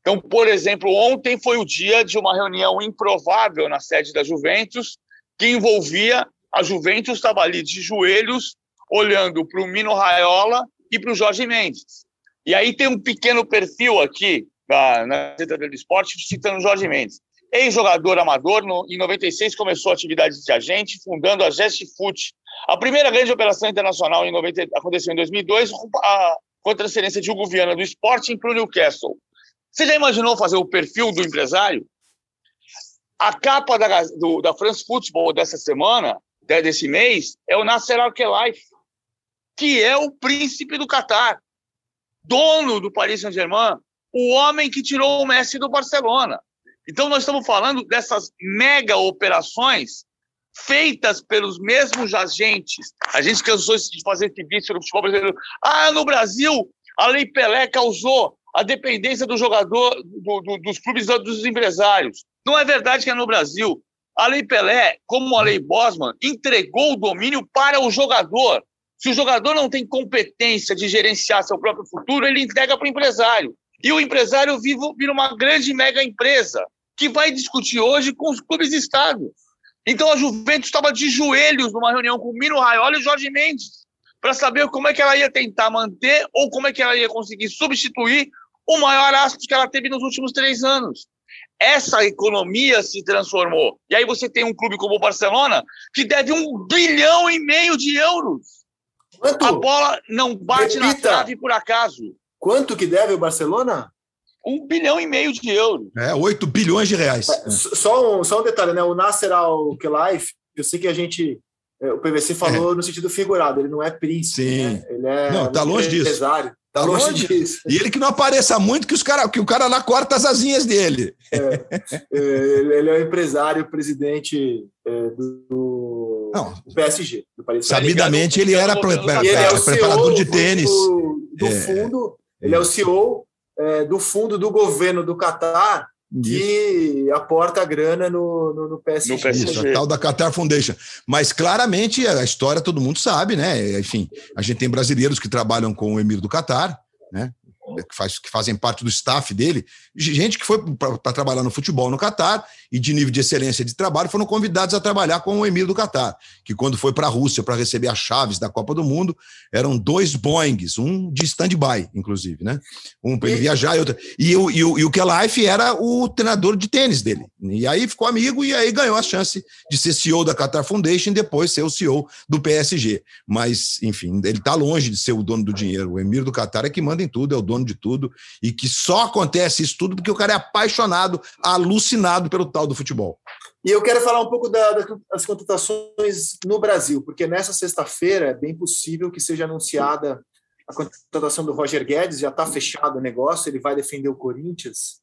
Então, por exemplo, ontem foi o dia de uma reunião improvável na sede da Juventus, que envolvia a Juventus estava ali de joelhos, olhando para o Mino Raiola e para o Jorge Mendes. E aí tem um pequeno perfil aqui na, na do Esporte citando o Jorge Mendes. Ex-jogador amador, no, em 96 começou a atividade de agente, fundando a Gest Foot. A primeira grande operação internacional em 90, aconteceu em 2002, a, com a transferência de Hugo Viana do Sporting para o Newcastle. Você já imaginou fazer o perfil do empresário? A capa da, do, da France Football dessa semana, desse mês, é o Nasser Al-Khelaifi, que é o príncipe do Catar, dono do Paris Saint-Germain, o homem que tirou o Messi do Barcelona. Então, nós estamos falando dessas mega operações feitas pelos mesmos agentes. A gente cansou de fazer vício no futebol brasileiro. Ah, no Brasil, a Lei Pelé causou a dependência do jogador, do, do, dos clubes dos empresários. Não é verdade que é no Brasil. A Lei Pelé, como a Lei Bosman, entregou o domínio para o jogador. Se o jogador não tem competência de gerenciar seu próprio futuro, ele entrega para o empresário. E o empresário vivo vira uma grande mega empresa que vai discutir hoje com os clubes de Estado. Então a Juventus estava de joelhos numa reunião com o Mino Raiola e o Jorge Mendes para saber como é que ela ia tentar manter ou como é que ela ia conseguir substituir o maior aspas que ela teve nos últimos três anos. Essa economia se transformou. E aí você tem um clube como o Barcelona que deve um bilhão e meio de euros. Quanto? A bola não bate Repita. na trave por acaso. Quanto que deve o Barcelona? Um bilhão e meio de euros. É, 8 bilhões de reais. É, só, um, só um detalhe, né? O Nasser Al-Khelaifi, eu sei que a gente é, o PVC falou é. no sentido figurado, ele não é príncipe. Sim. Né? Ele é não, tá longe disso. Empresário. Tá longe disso. E ele que não apareça muito, que, os cara, que o cara lá corta as asinhas dele. É, é ele é o empresário, presidente é, do, não, do PSG. Do Paris Sabidamente, ele era ele é preparador de tênis. Do, do é. fundo, ele é o CEO do fundo do governo do Catar, que Isso. aporta grana no, no, no PSG. No PSG. Isso, a tal da Qatar Foundation. Mas claramente a história todo mundo sabe, né? Enfim, a gente tem brasileiros que trabalham com o Emir do Catar, né? Que, faz, que fazem parte do staff dele, gente que foi para trabalhar no futebol no Catar e de nível de excelência de trabalho foram convidados a trabalhar com o Emir do Catar, que quando foi para a Rússia para receber as chaves da Copa do Mundo, eram dois Boeings, um de stand-by, inclusive, né? Um para ele viajar e outro. E, o, e, o, e o Kelife era o treinador de tênis dele. E aí ficou amigo e aí ganhou a chance de ser CEO da Qatar Foundation e depois ser o CEO do PSG. Mas, enfim, ele está longe de ser o dono do dinheiro. O Emir do Catar é que manda em tudo, é o dono de tudo, e que só acontece isso tudo porque o cara é apaixonado, alucinado pelo tal do futebol. E eu quero falar um pouco da, das contratações no Brasil, porque nessa sexta-feira é bem possível que seja anunciada a contratação do Roger Guedes, já está fechado o negócio, ele vai defender o Corinthians.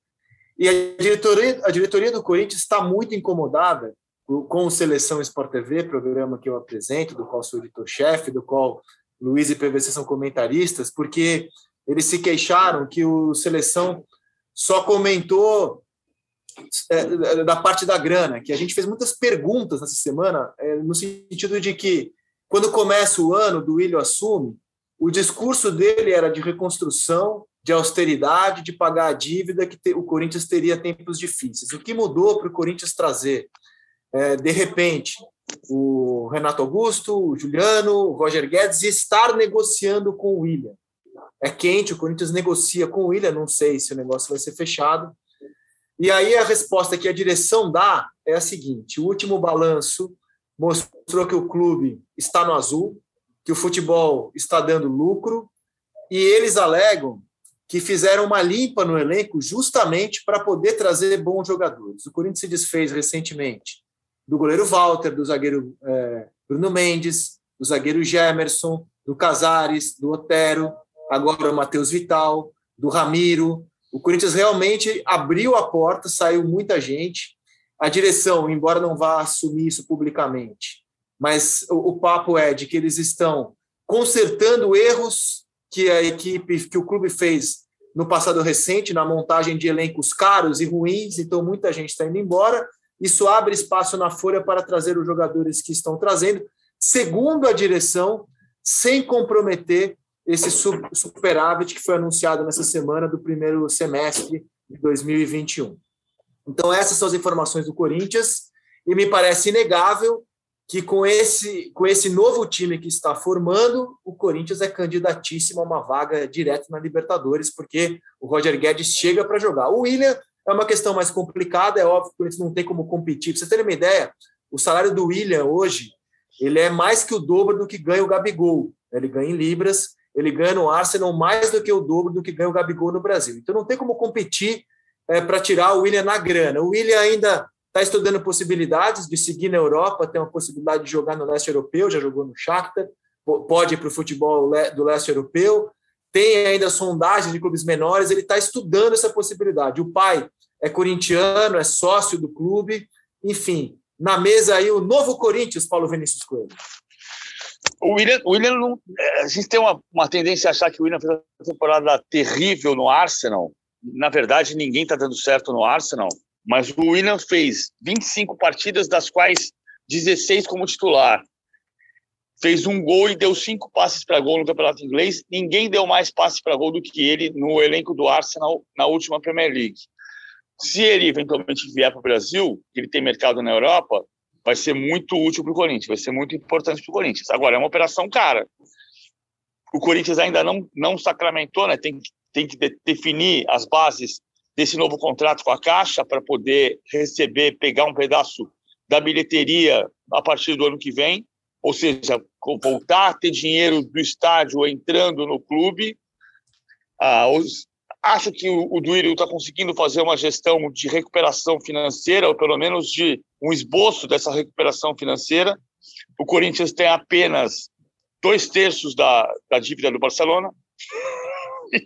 E a diretoria, a diretoria do Corinthians está muito incomodada com o Seleção Sport TV, programa que eu apresento, do qual sou editor-chefe, do qual Luiz e PVC são comentaristas, porque eles se queixaram que o Seleção só comentou é, da parte da grana, que a gente fez muitas perguntas nessa semana, é, no sentido de que, quando começa o ano do Willian assume, o discurso dele era de reconstrução, de austeridade, de pagar a dívida, que o Corinthians teria tempos difíceis. O que mudou para o Corinthians trazer, é, de repente, o Renato Augusto, o Juliano, o Roger Guedes e estar negociando com o William é quente, o Corinthians negocia com o William, não sei se o negócio vai ser fechado. E aí a resposta que a direção dá é a seguinte: o último balanço mostrou que o clube está no azul, que o futebol está dando lucro, e eles alegam que fizeram uma limpa no elenco justamente para poder trazer bons jogadores. O Corinthians se desfez recentemente do goleiro Walter, do zagueiro é, Bruno Mendes, do zagueiro Gemerson, do Casares, do Otero, agora o Matheus Vital, do Ramiro. O Corinthians realmente abriu a porta, saiu muita gente. A direção, embora não vá assumir isso publicamente, mas o, o papo é de que eles estão consertando erros que a equipe, que o clube fez no passado recente, na montagem de elencos caros e ruins, então muita gente está indo embora. Isso abre espaço na folha para trazer os jogadores que estão trazendo. Segundo a direção, sem comprometer esse superávit que foi anunciado nessa semana do primeiro semestre de 2021. Então, essas são as informações do Corinthians, e me parece inegável que com esse, com esse novo time que está formando, o Corinthians é candidatíssimo a uma vaga direta na Libertadores, porque o Roger Guedes chega para jogar. O William é uma questão mais complicada, é óbvio que o Corinthians não tem como competir. Para ter uma ideia, o salário do William hoje ele é mais que o dobro do que ganha o Gabigol. Ele ganha em libras, ele ganha no Arsenal mais do que o dobro do que ganha o Gabigol no Brasil. Então não tem como competir é, para tirar o William na grana. O William ainda está estudando possibilidades de seguir na Europa, tem uma possibilidade de jogar no leste europeu, já jogou no Shakhtar, pode ir para o futebol do leste europeu, tem ainda sondagens de clubes menores, ele está estudando essa possibilidade. O pai é corintiano, é sócio do clube, enfim, na mesa aí o novo Corinthians, Paulo Vinícius Coelho. O William, o William não, é, a gente tem uma, uma tendência a achar que o William fez uma temporada terrível no Arsenal. Na verdade, ninguém está dando certo no Arsenal. Mas o William fez 25 partidas, das quais 16 como titular. Fez um gol e deu cinco passes para gol no campeonato inglês. Ninguém deu mais passes para gol do que ele no elenco do Arsenal na última Premier League. Se ele eventualmente vier para o Brasil, ele tem mercado na Europa, vai ser muito útil para o Corinthians, vai ser muito importante para o Corinthians. Agora, é uma operação cara. O Corinthians ainda não, não sacramentou, né? tem, tem que de, definir as bases desse novo contrato com a Caixa para poder receber, pegar um pedaço da bilheteria a partir do ano que vem, ou seja, voltar a ter dinheiro do estádio entrando no clube. Ah, os, acho que o, Duírio está conseguindo fazer uma gestão de recuperação financeira, ou pelo menos de um esboço dessa recuperação financeira. O Corinthians tem apenas dois terços da, da dívida do Barcelona.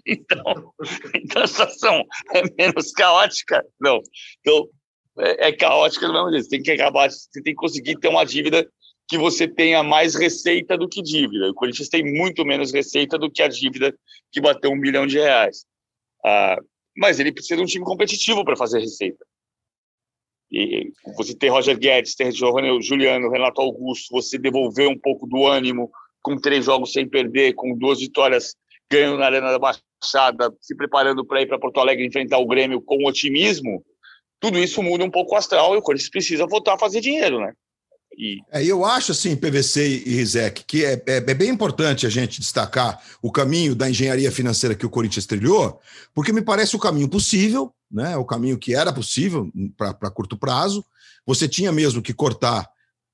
Então, então a situação é menos caótica. Não. Então, é, é caótica do mesmo jeito. Tem que acabar, você tem que conseguir ter uma dívida que você tenha mais receita do que dívida. O Corinthians tem muito menos receita do que a dívida que bateu um bilhão de reais. Ah, mas ele precisa de um time competitivo para fazer receita. E você ter Roger Guedes, ter Juliano, Renato Augusto, você devolver um pouco do ânimo com três jogos sem perder, com duas vitórias ganhando na Arena da Baixada, se preparando para ir para Porto Alegre enfrentar o Grêmio com otimismo, tudo isso muda um pouco o astral e o Corinthians precisa voltar a fazer dinheiro, né? E... É, eu acho, assim, PVC e Rizek, que é, é, é, bem importante a gente destacar o caminho da engenharia financeira que o Corinthians trilhou, porque me parece o caminho possível, né? o caminho que era possível para curto prazo. Você tinha mesmo que cortar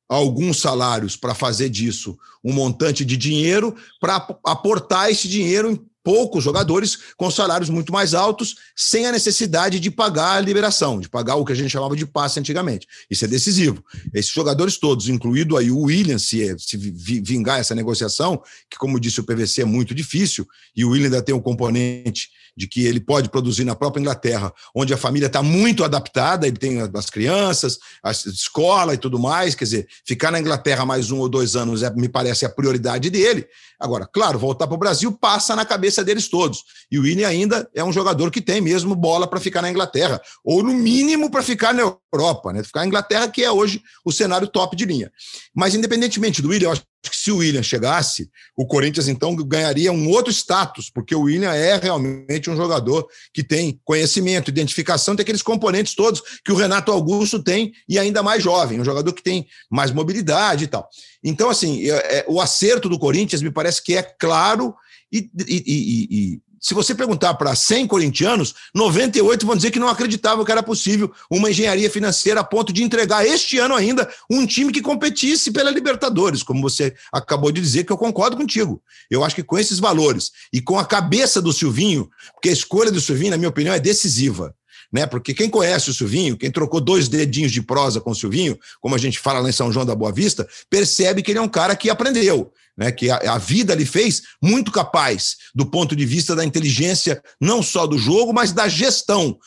alguns salários para fazer disso um montante de dinheiro para aportar esse dinheiro em poucos jogadores com salários muito mais altos, sem a necessidade de pagar a liberação, de pagar o que a gente chamava de passe antigamente. Isso é decisivo. Esses jogadores todos, incluído aí o William, se, se vingar essa negociação, que como disse o PVC é muito difícil, e o William ainda tem um componente de que ele pode produzir na própria Inglaterra, onde a família está muito adaptada, ele tem as crianças, a escola e tudo mais, quer dizer, ficar na Inglaterra mais um ou dois anos é, me parece a prioridade dele. Agora, claro, voltar para o Brasil passa na cabeça deles todos. E o Willian ainda é um jogador que tem mesmo bola para ficar na Inglaterra, ou no mínimo para ficar na Europa, né? Ficar na Inglaterra, que é hoje o cenário top de linha. Mas, independentemente do Willian, eu acho que se o William chegasse, o Corinthians então ganharia um outro status, porque o William é realmente um jogador que tem conhecimento, identificação, tem aqueles componentes todos que o Renato Augusto tem e ainda mais jovem, um jogador que tem mais mobilidade e tal. Então, assim, é, é, o acerto do Corinthians me parece que é claro e, e, e, e se você perguntar para 100 corintianos, 98 vão dizer que não acreditavam que era possível uma engenharia financeira a ponto de entregar este ano ainda um time que competisse pela Libertadores, como você acabou de dizer, que eu concordo contigo. Eu acho que com esses valores e com a cabeça do Silvinho, porque a escolha do Silvinho, na minha opinião, é decisiva né? Porque quem conhece o Silvinho, quem trocou dois dedinhos de prosa com o Silvinho, como a gente fala lá em São João da Boa Vista, percebe que ele é um cara que aprendeu, né? Que a, a vida lhe fez muito capaz do ponto de vista da inteligência, não só do jogo, mas da gestão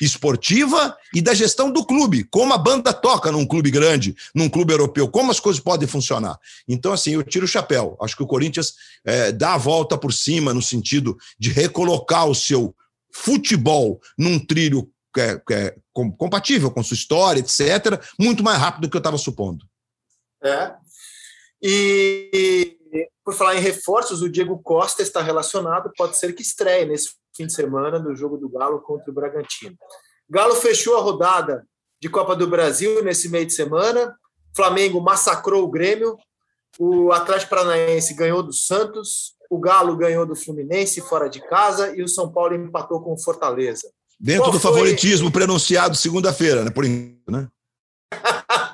esportiva e da gestão do clube, como a banda toca num clube grande, num clube europeu, como as coisas podem funcionar. Então, assim, eu tiro o chapéu. Acho que o Corinthians é, dá a volta por cima no sentido de recolocar o seu futebol num trilho é, é, compatível com sua história, etc., muito mais rápido do que eu estava supondo. É. E por falar em reforços, o Diego Costa está relacionado, pode ser que estreie nesse fim de semana no jogo do Galo contra o Bragantino. Galo fechou a rodada de Copa do Brasil nesse meio de semana. Flamengo massacrou o Grêmio. O Atlético Paranaense ganhou do Santos. O Galo ganhou do Fluminense fora de casa e o São Paulo empatou com o Fortaleza. Dentro Qual do foi... favoritismo prenunciado segunda-feira, né? Por enquanto, né?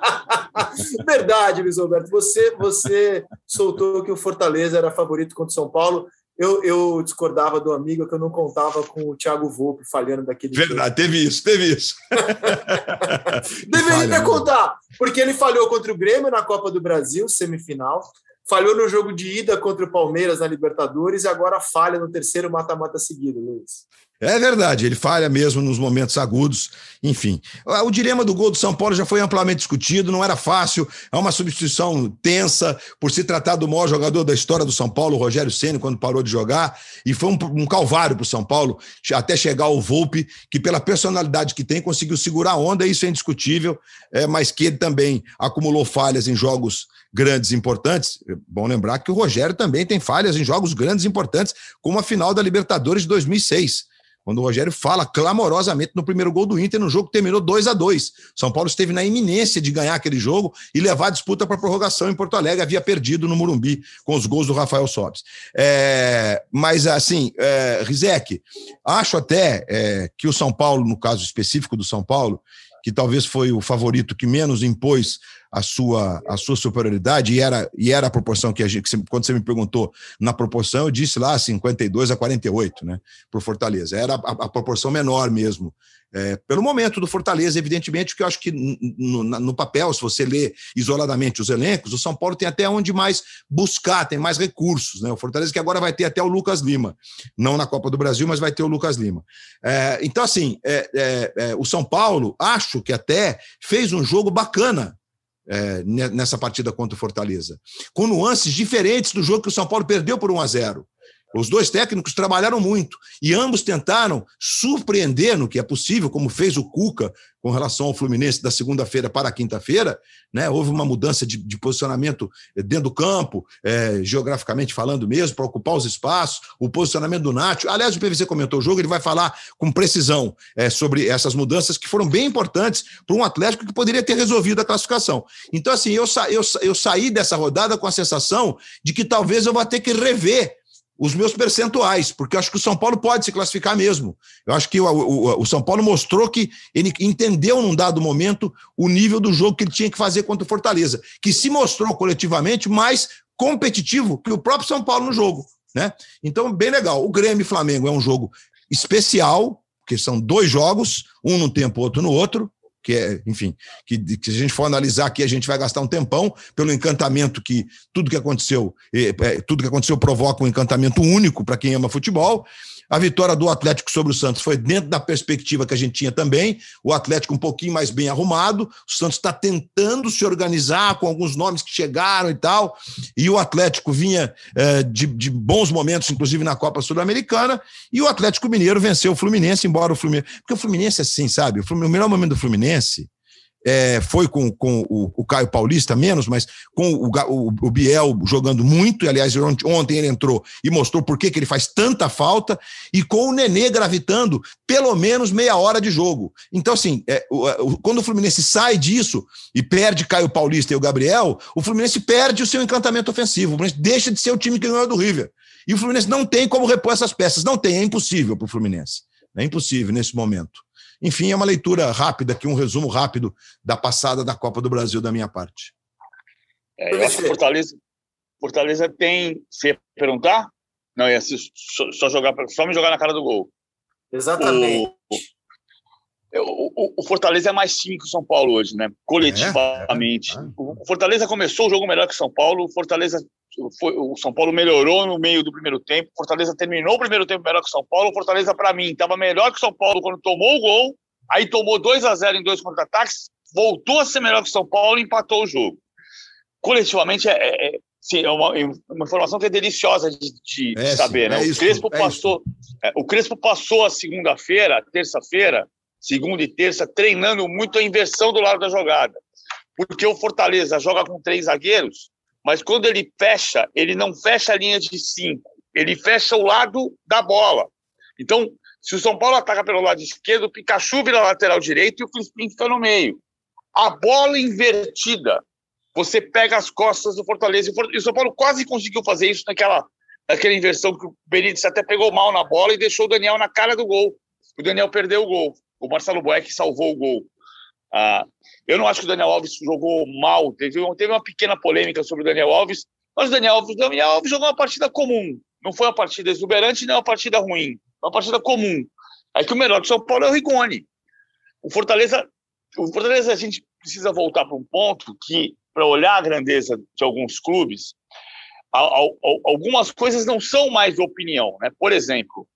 Verdade, Luiz Roberto. Você, você soltou que o Fortaleza era favorito contra o São Paulo. Eu, eu, discordava do amigo que eu não contava com o Thiago Volpe falhando daquele. Verdade, jogo. teve isso, teve isso. Deveria Falha, contar, porque ele falhou contra o Grêmio na Copa do Brasil, semifinal, falhou no jogo de ida contra o Palmeiras na Libertadores e agora falha no terceiro mata-mata seguido, Luiz. É verdade, ele falha mesmo nos momentos agudos. Enfim, o dilema do gol do São Paulo já foi amplamente discutido, não era fácil, é uma substituição tensa por se tratar do maior jogador da história do São Paulo, Rogério Ceni, quando parou de jogar, e foi um, um calvário para o São Paulo até chegar o Volpe, que pela personalidade que tem conseguiu segurar a onda, isso é indiscutível, é, mas que ele também acumulou falhas em jogos grandes importantes. É bom lembrar que o Rogério também tem falhas em jogos grandes importantes, como a final da Libertadores de 2006 quando o Rogério fala clamorosamente no primeiro gol do Inter, no jogo que terminou 2 a 2 São Paulo esteve na iminência de ganhar aquele jogo e levar a disputa para a prorrogação em Porto Alegre, havia perdido no Morumbi com os gols do Rafael Sobes. É, mas, assim, é, Rizek, acho até é, que o São Paulo, no caso específico do São Paulo, que talvez foi o favorito que menos impôs a sua, a sua superioridade, e era, e era a proporção que a gente, quando você me perguntou na proporção, eu disse lá 52 a 48, né, o Fortaleza. Era a, a, proporção menor mesmo. É, pelo momento do Fortaleza, evidentemente, que eu acho que no, no, papel, se você lê isoladamente os elencos, o São Paulo tem até onde mais buscar, tem mais recursos. Né? O Fortaleza que agora vai ter até o Lucas Lima, não na Copa do Brasil, mas vai ter o Lucas Lima. É, então, assim, é, é, é o São Paulo, acho que até fez um jogo bacana é, nessa partida contra o Fortaleza, com nuances diferentes do jogo que o São Paulo perdeu por 1 a 0. Os dois técnicos trabalharam muito e ambos tentaram surpreender no que é possível, como fez o Cuca com relação ao Fluminense da segunda-feira para a quinta-feira. Né? Houve uma mudança de, de posicionamento dentro do campo, é, geograficamente falando mesmo, para ocupar os espaços, o posicionamento do Nacho. Aliás, o PVC comentou o jogo, ele vai falar com precisão é, sobre essas mudanças que foram bem importantes para um Atlético que poderia ter resolvido a classificação. Então, assim, eu, sa eu, eu saí dessa rodada com a sensação de que talvez eu vá ter que rever os meus percentuais, porque eu acho que o São Paulo pode se classificar mesmo. Eu acho que o, o, o, São Paulo mostrou que ele entendeu num dado momento o nível do jogo que ele tinha que fazer contra o Fortaleza, que se mostrou coletivamente mais competitivo que o próprio São Paulo no jogo. Né? Então, bem legal. O Grêmio e Flamengo é um jogo especial, porque são dois jogos, um no tempo, outro no outro que é, enfim, que, que, se a gente for analisar aqui, a gente vai gastar um tempão pelo encantamento que tudo que aconteceu, é, tudo que aconteceu provoca um encantamento único para quem ama futebol. A vitória do Atlético sobre o Santos foi dentro da perspectiva que a gente tinha também. O Atlético um pouquinho mais bem arrumado. O Santos está tentando se organizar com alguns nomes que chegaram e tal. E o Atlético vinha é, de, de, bons momentos, inclusive na Copa Sul-Americana. E o Atlético Mineiro venceu o Fluminense, embora o Fluminense. Porque o Fluminense é assim, sabe? O, Fluminense, o melhor momento do Fluminense é, foi com, com o, o, Caio Paulista menos, mas com o, o, o, Biel jogando muito, e aliás, ontem ele entrou e mostrou por que ele faz tanta falta, e com o Nenê gravitando pelo menos meia hora de jogo. Então, assim, é, quando o Fluminense sai disso e perde Caio Paulista e o Gabriel, o Fluminense perde o seu encantamento ofensivo, o Fluminense deixa de ser o time que ganhou do River. E o Fluminense não tem como repor essas peças, não tem, é impossível para o Fluminense. É impossível nesse momento. Enfim, é uma leitura rápida aqui, um resumo rápido da passada da Copa do Brasil da minha parte. É, eu acho que Fortaleza, Fortaleza tem. Você ia perguntar? Não, ia só, só, jogar, só me jogar na cara do gol. Exatamente. O, o, o, Fortaleza é mais time que o São Paulo hoje, né? Coletivamente. É, é, é. O Fortaleza começou o jogo melhor que o São Paulo. O Fortaleza foi, o São Paulo melhorou no meio do primeiro tempo. O Fortaleza terminou o primeiro tempo melhor que o São Paulo. O Fortaleza, para mim, estava melhor que o São Paulo quando tomou o gol. Aí tomou 2 a 0 em dois contra-ataques. Voltou a ser melhor que o São Paulo e empatou o jogo. Coletivamente, é, é, é sim, é uma, é uma, informação que é deliciosa de, de é, saber. Sim, né? o, isso, Crespo passou, o Crespo passou a segunda-feira, terça-feira, segunda e terça, treinando muito a inversão do lado da jogada. Porque o Fortaleza joga com três zagueiros mas quando ele fecha, ele não fecha a linha de cinco, ele fecha o lado da bola. Então, se o São Paulo ataca pelo lado esquerdo, o Pikachu vira lateral direito e o Crispim fica no meio. A bola invertida, você pega as costas do Fortaleza. E o São Paulo quase conseguiu fazer isso naquela, naquela inversão que o Benítez até pegou mal na bola e deixou o Daniel na cara do gol. O Daniel perdeu o gol. O Marcelo Boeck salvou o gol. Ah, eu não acho que o Daniel Alves jogou mal. Teve, teve uma pequena polêmica sobre o Daniel Alves, mas o Daniel Alves, o Daniel Alves jogou uma partida comum. Não foi uma partida exuberante, nem uma partida ruim. Uma partida comum. É que o melhor do São Paulo é o Rigoni. O Fortaleza, o Fortaleza a gente precisa voltar para um ponto que, para olhar a grandeza de alguns clubes, algumas coisas não são mais opinião. Né? Por exemplo,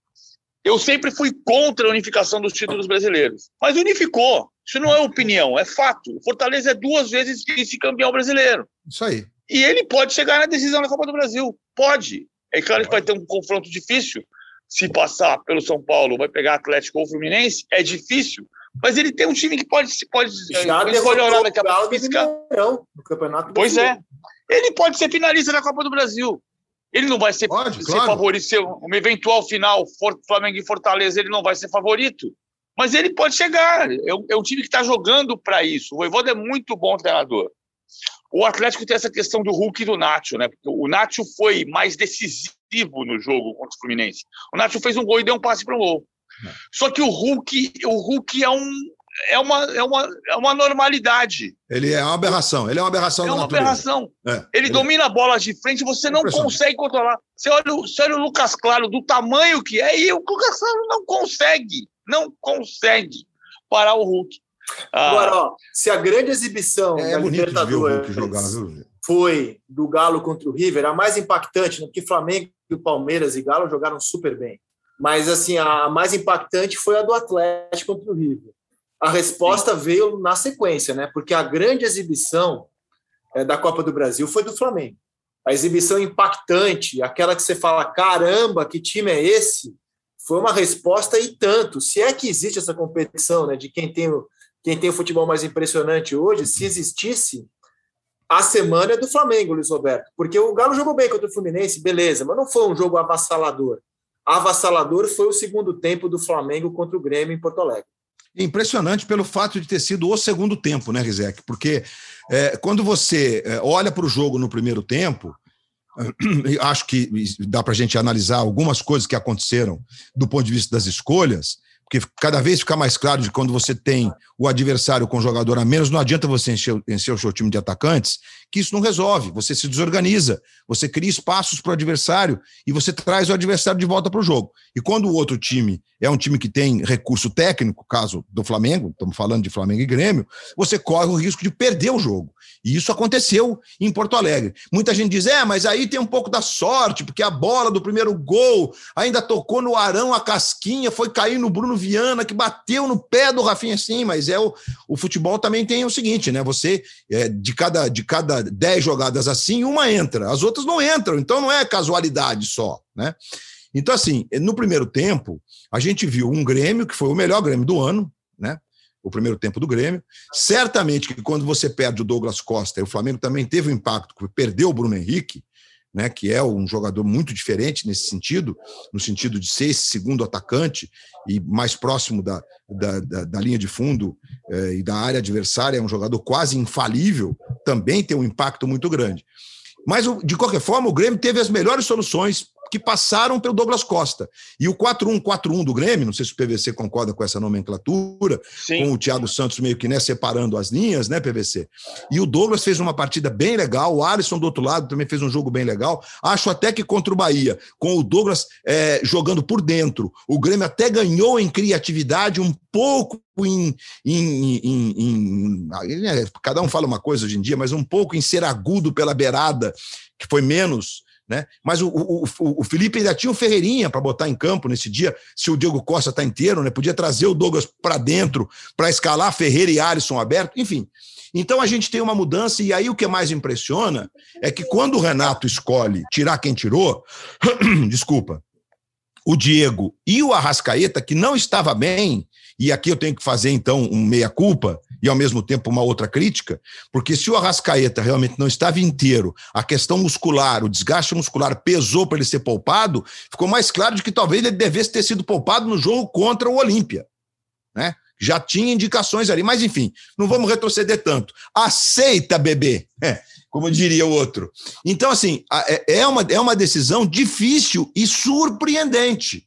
eu sempre fui contra a unificação dos títulos brasileiros, mas unificou. Isso não é opinião, é fato. O Fortaleza é duas vezes vice-campeão brasileiro. Isso aí. E ele pode chegar na decisão da Copa do Brasil. Pode. É claro que vai ter um confronto difícil. Se passar pelo São Paulo, vai pegar Atlético ou Fluminense, é difícil. Mas ele tem um time que pode pode já melhorar daqui a pouco no campeonato. Pois é. Ele pode ser finalista da Copa do Brasil. Ele não vai ser, pode, ser claro. favorito. Ser uma eventual final, Flamengo e Fortaleza, ele não vai ser favorito. Mas ele pode chegar. É um, é um time que está jogando para isso. O Voivoda é muito bom treinador. O Atlético tem essa questão do Hulk e do Nacho, né? Porque o Nacho foi mais decisivo no jogo contra o Fluminense. O Nacho fez um gol e deu um passe para o gol. É. Só que o Hulk, o Hulk é um é uma, é uma, é uma normalidade. Ele é uma aberração. Ele é uma aberração. É uma aberração. É, ele, ele, domina a bola de frente, você não consegue controlar. Você olha, você olha o Lucas Claro do tamanho que é, e o Lucas Claro não consegue não consegue parar o Hulk. Ah, Agora, ó, se a grande exibição é, da Libertadores jogar, foi do Galo contra o River, a mais impactante, né? porque Flamengo, o Palmeiras e Galo jogaram super bem. Mas assim, a mais impactante foi a do Atlético contra o River. A resposta Sim. veio na sequência, né? Porque a grande exibição é, da Copa do Brasil foi do Flamengo. A exibição impactante, aquela que você fala, caramba, que time é esse? foi uma resposta e tanto. Se é que existe essa competição né, de quem tem, o, quem tem o futebol mais impressionante hoje, se existisse, a semana é do Flamengo, Luiz Roberto. Porque o Galo jogou bem contra o Fluminense, beleza, mas não foi um jogo avassalador. Avassalador foi o segundo tempo do Flamengo contra o Grêmio em Porto Alegre. Impressionante pelo fato de ter sido o segundo tempo, né, Rizek? Porque é, quando você é, olha para o jogo no primeiro tempo, acho que dá para a gente analisar algumas coisas que aconteceram do ponto de vista das escolhas, porque cada vez fica mais claro de quando você tem o adversário com jogador a menos, não adianta você encher, encher o seu time de atacantes, que isso não resolve. Você se desorganiza, você cria espaços para o adversário e você traz o adversário de volta para o jogo. E quando o outro time é um time que tem recurso técnico, caso do Flamengo, estamos falando de Flamengo e Grêmio, você corre o risco de perder o jogo. E isso aconteceu em Porto Alegre. Muita gente diz: é, mas aí tem um pouco da sorte, porque a bola do primeiro gol ainda tocou no Arão, a casquinha, foi cair no Bruno Viana, que bateu no pé do Rafinha, sim, mas é o, o futebol também tem o seguinte, né? Você, é, de cada de cada dez jogadas assim, uma entra, as outras não entram, então não é casualidade só, né? Então, assim, no primeiro tempo, a gente viu um Grêmio, que foi o melhor Grêmio do ano, né? o primeiro tempo do Grêmio. Certamente que quando você perde o Douglas Costa, e o Flamengo também teve um impacto, perdeu o Bruno Henrique, né, que é um jogador muito diferente nesse sentido, no sentido de ser esse segundo atacante e mais próximo da, da, da, da linha de fundo eh, e da área adversária, é um jogador quase infalível, também tem um impacto muito grande. Mas, de qualquer forma, o Grêmio teve as melhores soluções que passaram pelo Douglas Costa. E o 4-1-4-1 do Grêmio, não sei se o PVC concorda com essa nomenclatura, Sim. com o Thiago Santos meio que né, separando as linhas, né, PVC? E o Douglas fez uma partida bem legal, o Alisson do outro lado também fez um jogo bem legal. Acho até que contra o Bahia, com o Douglas é, jogando por dentro, o Grêmio até ganhou em criatividade um pouco em, em, em, em, né, cada um fala uma coisa hoje em dia, mas um pouco em ser agudo pela beirada, que foi menos né? Mas o, o, o, Felipe ainda tinha o Ferreirinha para botar em campo nesse dia, se o Diego Costa está inteiro, né? podia trazer o Douglas para dentro para escalar Ferreira e Alisson aberto, enfim. Então a gente tem uma mudança, e aí o que mais impressiona é que quando o Renato escolhe tirar quem tirou, desculpa, o Diego e o Arrascaeta, que não estava bem, e aqui eu tenho que fazer então um meia-culpa, e ao mesmo tempo uma outra crítica, porque se o Arrascaeta realmente não estava inteiro, a questão muscular, o desgaste muscular pesou para ele ser poupado, ficou mais claro de que talvez ele devesse ter sido poupado no jogo contra o Olímpia, né? Já tinha indicações ali, mas enfim, não vamos retroceder tanto. Aceita, bebê, é, como diria o outro. Então, assim, é, é uma, é uma decisão difícil e surpreendente.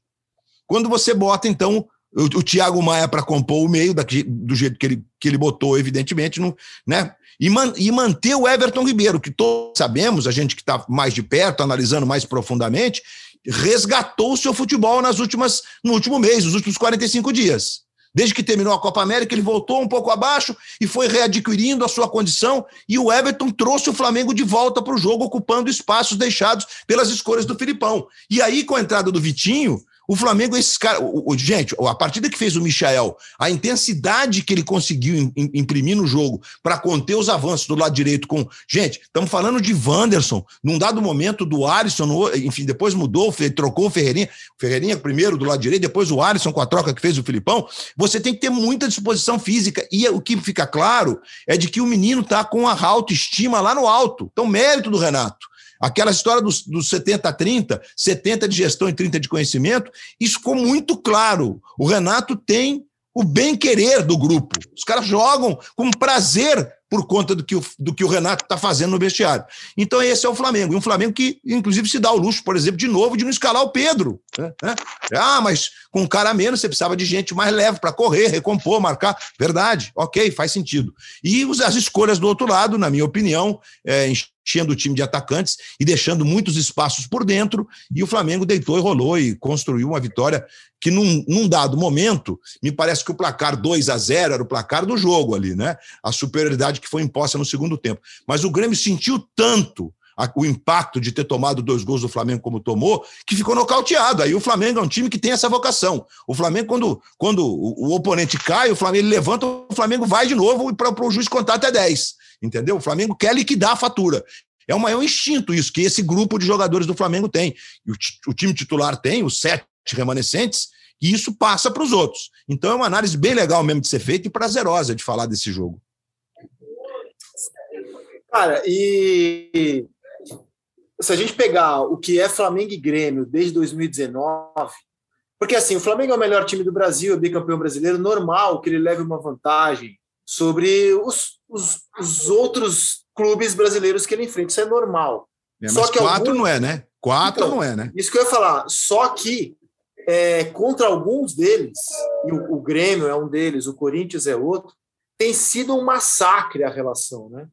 Quando você bota, então, o, o Thiago Maia para compor o meio, do jeito que ele, que ele botou, evidentemente, no, né? E, man, e manter o Everton Ribeiro, que todos sabemos, a gente que está mais de perto, analisando mais profundamente, resgatou o seu futebol nas últimas, no último mês, nos últimos 45 dias. Desde que terminou a Copa América, ele voltou um pouco abaixo e foi readquirindo a sua condição. E o Everton trouxe o Flamengo de volta para o jogo, ocupando espaços deixados pelas escolhas do Filipão. E aí, com a entrada do Vitinho, o Flamengo, esses caras. Gente, a partida que fez o Michael, a intensidade que ele conseguiu imprimir no jogo para conter os avanços do lado direito com. Gente, estamos falando de Wanderson, num dado momento do Alisson, enfim, depois mudou, trocou o Ferreirinha. Ferreirinha primeiro do lado direito, depois o Alisson com a troca que fez o Filipão. Você tem que ter muita disposição física. E o que fica claro é de que o menino está com a autoestima lá no alto. Então, mérito do Renato. Aquela história dos, dos 70-30, 70 de gestão e 30 de conhecimento, isso ficou muito claro. O Renato tem o bem-querer do grupo. Os caras jogam com prazer por conta do que o, do que o Renato está fazendo no vestiário. Então, esse é o Flamengo. E um Flamengo que, inclusive, se dá o luxo, por exemplo, de novo, de não escalar o Pedro. Né? Ah, mas com um cara menos, você precisava de gente mais leve para correr, recompor, marcar. Verdade, ok, faz sentido. E as escolhas do outro lado, na minha opinião, é, enchendo o time de atacantes e deixando muitos espaços por dentro, e o Flamengo deitou e rolou e construiu uma vitória que, num, num dado momento, me parece que o placar 2 a 0 era o placar do jogo ali, né? A superioridade que foi imposta no segundo tempo. Mas o Grêmio sentiu tanto o impacto de ter tomado dois gols do Flamengo como tomou, que ficou nocauteado. Aí o Flamengo é um time que tem essa vocação. O Flamengo, quando, quando o, oponente cai, o Flamengo ele levanta, o Flamengo vai de novo para o juiz contar até 10 entendeu? O Flamengo quer liquidar a fatura. É o maior instinto isso que esse grupo de jogadores do Flamengo tem. O, o time titular tem, os sete remanescentes, e isso passa para os outros. Então é uma análise bem legal mesmo de ser feita e prazerosa de falar desse jogo. Cara, e se a gente pegar o que é Flamengo e Grêmio desde 2019, porque assim, o Flamengo é o melhor time do Brasil, é bicampeão brasileiro, normal que ele leve uma vantagem sobre os, os, os outros clubes brasileiros que ele enfrenta. Isso é normal. É, Só que quatro alguns... não é, né? Quatro então, não é, né? Isso que eu ia falar. Só que é, contra alguns deles, e o, o, Grêmio é um deles, o Corinthians é outro, tem sido um massacre a relação, né?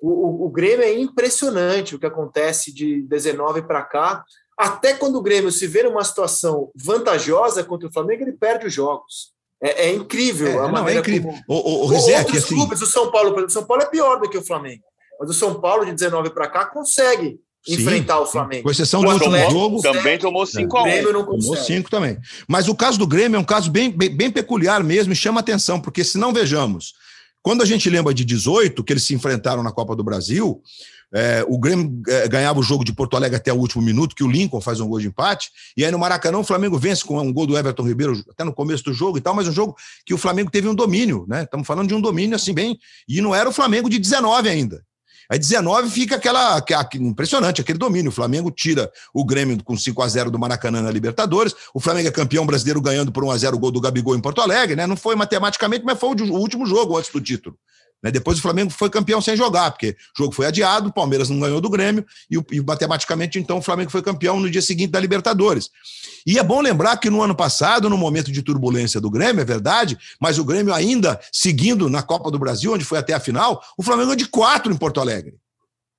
O, o, o Grêmio é impressionante o que acontece de 19 para cá. Até quando o Grêmio se vê numa situação vantajosa contra o Flamengo, ele perde os jogos. É, é incrível. É, a não, é incrível. Como... O, o, o Rizek, Outros assim... clubes, o São Paulo, por exemplo, o São Paulo é pior do que o Flamengo. Mas o São Paulo, de 19 para cá, consegue sim, enfrentar o Flamengo. Com exceção do último jogo. Também tomou 5 a 1 Grêmio não Tomou 5 também. Mas o caso do Grêmio é um caso bem, bem, bem peculiar mesmo e chama atenção, porque se não vejamos, quando a gente lembra de 18, que eles se enfrentaram na Copa do Brasil, é, o Grêmio é, ganhava o jogo de Porto Alegre até o último minuto, que o Lincoln faz um gol de empate, e aí no Maracanã o Flamengo vence com um gol do Everton Ribeiro até no começo do jogo e tal, mas um jogo que o Flamengo teve um domínio, né? Estamos falando de um domínio assim bem. E não era o Flamengo de 19 ainda. Aí 19 fica aquela, aquela, impressionante, aquele domínio. O Flamengo tira o Grêmio com 5 a 0 do Maracanã na Libertadores. O Flamengo é campeão brasileiro ganhando por 1 a 0 o gol do Gabigol em Porto Alegre, né? Não foi matematicamente, mas foi o último jogo antes do título. Né? Depois o Flamengo foi campeão sem jogar, porque o jogo foi adiado, o Palmeiras não ganhou do Grêmio, e, e matematicamente, então, o Flamengo foi campeão no dia seguinte da Libertadores. E é bom lembrar que no ano passado, no momento de turbulência do Grêmio, é verdade, mas o Grêmio ainda seguindo na Copa do Brasil, onde foi até a final, o Flamengo é de quatro em Porto Alegre.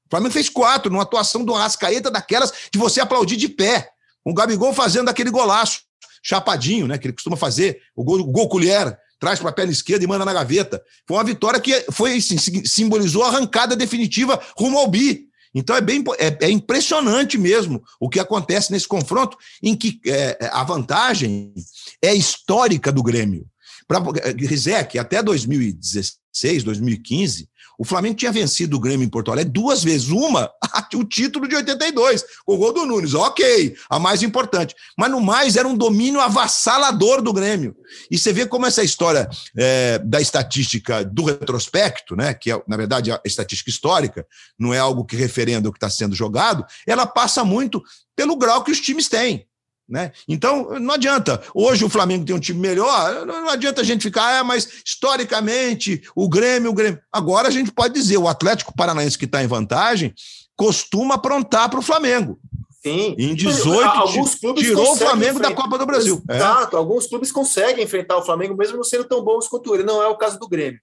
O Flamengo fez quatro, numa atuação do Arrascaeta daquelas de você aplaudir de pé. Com o Gabigol fazendo aquele golaço, chapadinho, né? Que ele costuma fazer, o gol, o gol colher traz para a perna esquerda e manda na gaveta. Foi uma vitória que foi assim, simbolizou a arrancada definitiva rumo ao bi. Então é bem é, é, impressionante mesmo o que acontece nesse confronto, em que é, é a vantagem é histórica do Grêmio. Para Rizek, até 2016, 2015, O Flamengo tinha vencido o Grêmio em Porto Alegre duas vezes. Uma, o título de 82, com o gol do Nunes. Ok, a mais importante. Mas no mais, era um domínio avassalador do Grêmio. E você vê como essa história é, da estatística do retrospecto, né, que é, na verdade, a estatística histórica, não é algo que referenda o que está sendo jogado, ela passa muito pelo grau que os times têm. Né? Então, não adianta. Hoje o Flamengo tem um time melhor, não adianta a gente ficar, ah, mas historicamente o Grêmio, o Grêmio. Agora a gente pode dizer, o Atlético Paranaense que está em vantagem costuma aprontar para o Flamengo. Sim. Em 18, alguns clubes tirou o Flamengo enfrentar. da Copa do Brasil. É. Exato, é. alguns clubes conseguem enfrentar o Flamengo, mesmo não sendo tão bons quanto ele. Não é o caso do Grêmio.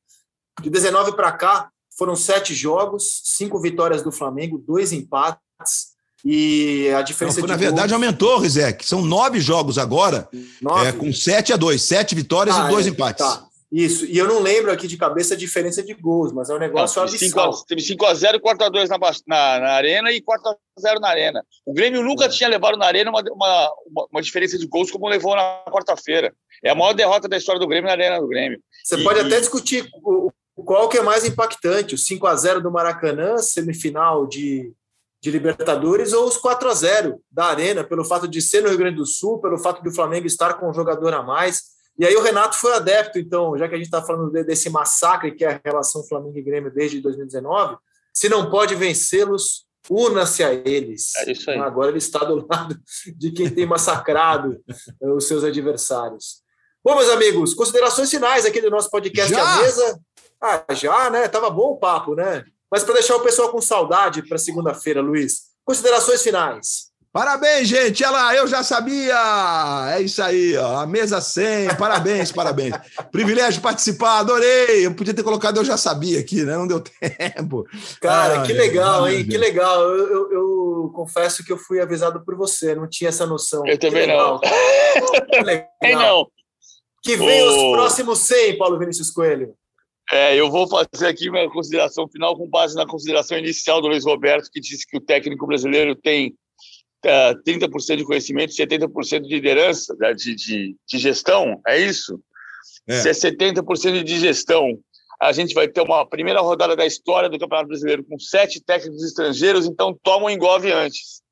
De 19 para cá, foram sete jogos, cinco vitórias do Flamengo, dois empates. E a diferença Não, Na verdade, gols... aumentou, Rizek. São nove jogos agora, nove. É, com sete a dois, sete vitórias ah, e dois é, empates. Tá. Isso, e eu não lembro aqui de cabeça a diferença de gols, mas é um negócio absurdo. Teve 5x0 e 4x2 na, na, na Arena e 4x0 na Arena. O Grêmio nunca é. tinha levado na Arena uma, uma, uma, diferença de gols como levou na quarta-feira. É a maior derrota da história do Grêmio na Arena do Grêmio. Você e, pode até discutir o, qual que é mais impactante, o 5x0 do Maracanã, semifinal de de Libertadores ou os 4 a 0 da Arena, pelo fato de ser no Rio Grande do Sul, pelo fato do Flamengo estar com um jogador a mais. E aí o Renato foi adepto, então, já que a gente está falando desse massacre que é a relação Flamengo e Grêmio desde 2019, se não pode vencê-los, una-se a eles. É isso aí. Agora ele está do lado de quem tem massacrado os seus adversários. Bom, meus amigos, considerações finais aqui do nosso podcast já? à mesa. Ah, já, né? Tava bom o papo, né? Mas para deixar o pessoal com saudade para segunda-feira, Luiz, considerações finais. Parabéns, gente. Olha lá, eu já sabia. É isso aí, ó. A mesa 100. Parabéns, parabéns. Privilégio participar, adorei. Eu podia ter colocado eu já sabia aqui, né? Não deu tempo. Cara, ah, que legal, hein? Que legal. Eu, eu, eu, confesso que eu fui avisado por você, não tinha essa noção. Eu também não. Que legal. não. Que vem os próximos 100, Paulo Vinícius Coelho. É, eu vou fazer aqui minha consideração final com base na consideração inicial do Luiz Roberto, que disse que o técnico brasileiro tem uh, 30% de conhecimento e 70% de liderança, né, de, de, de, gestão, é isso? É. Se é 70% de gestão, a gente vai ter uma primeira rodada da história do Campeonato Brasileiro com sete técnicos estrangeiros, então toma um engove antes.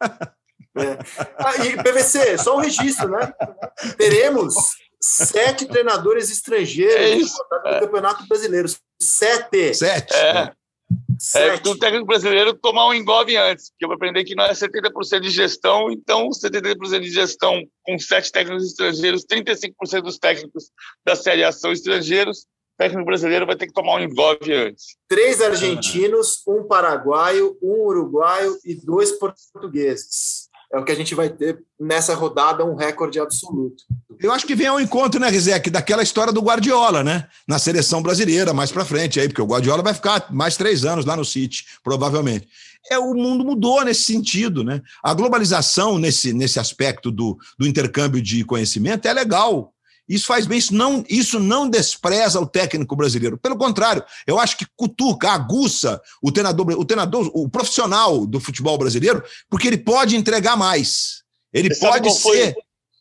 É. Ah, e PVC, só um registro, né? Teremos sete treinadores estrangeiros é no Campeonato Brasileiro. Sete. Sete. É. Sete. É, o técnico brasileiro tomar um engove antes, porque eu vou aprender que não é 70% de gestão, então 70% de gestão com sete técnicos estrangeiros, 35% dos técnicos da Série A são estrangeiros, o técnico brasileiro vai ter que tomar um engove antes. Três argentinos, um paraguaio, um uruguaio e dois portugueses é o que a gente vai ter nessa rodada, um recorde absoluto. Eu acho que vem ao encontro, né, Rizek, daquela história do Guardiola, né? Na seleção brasileira, mais para frente aí, porque o Guardiola vai ficar mais três anos lá no City, provavelmente. É, o mundo mudou nesse sentido, né? A globalização nesse, nesse aspecto do, do intercâmbio de conhecimento é legal. Isso faz bem, isso não, isso não despreza o técnico brasileiro. Pelo contrário, eu acho que cutuca, aguça o treinador, o treinador, o profissional do futebol brasileiro, porque ele pode entregar mais. Ele Você pode ser.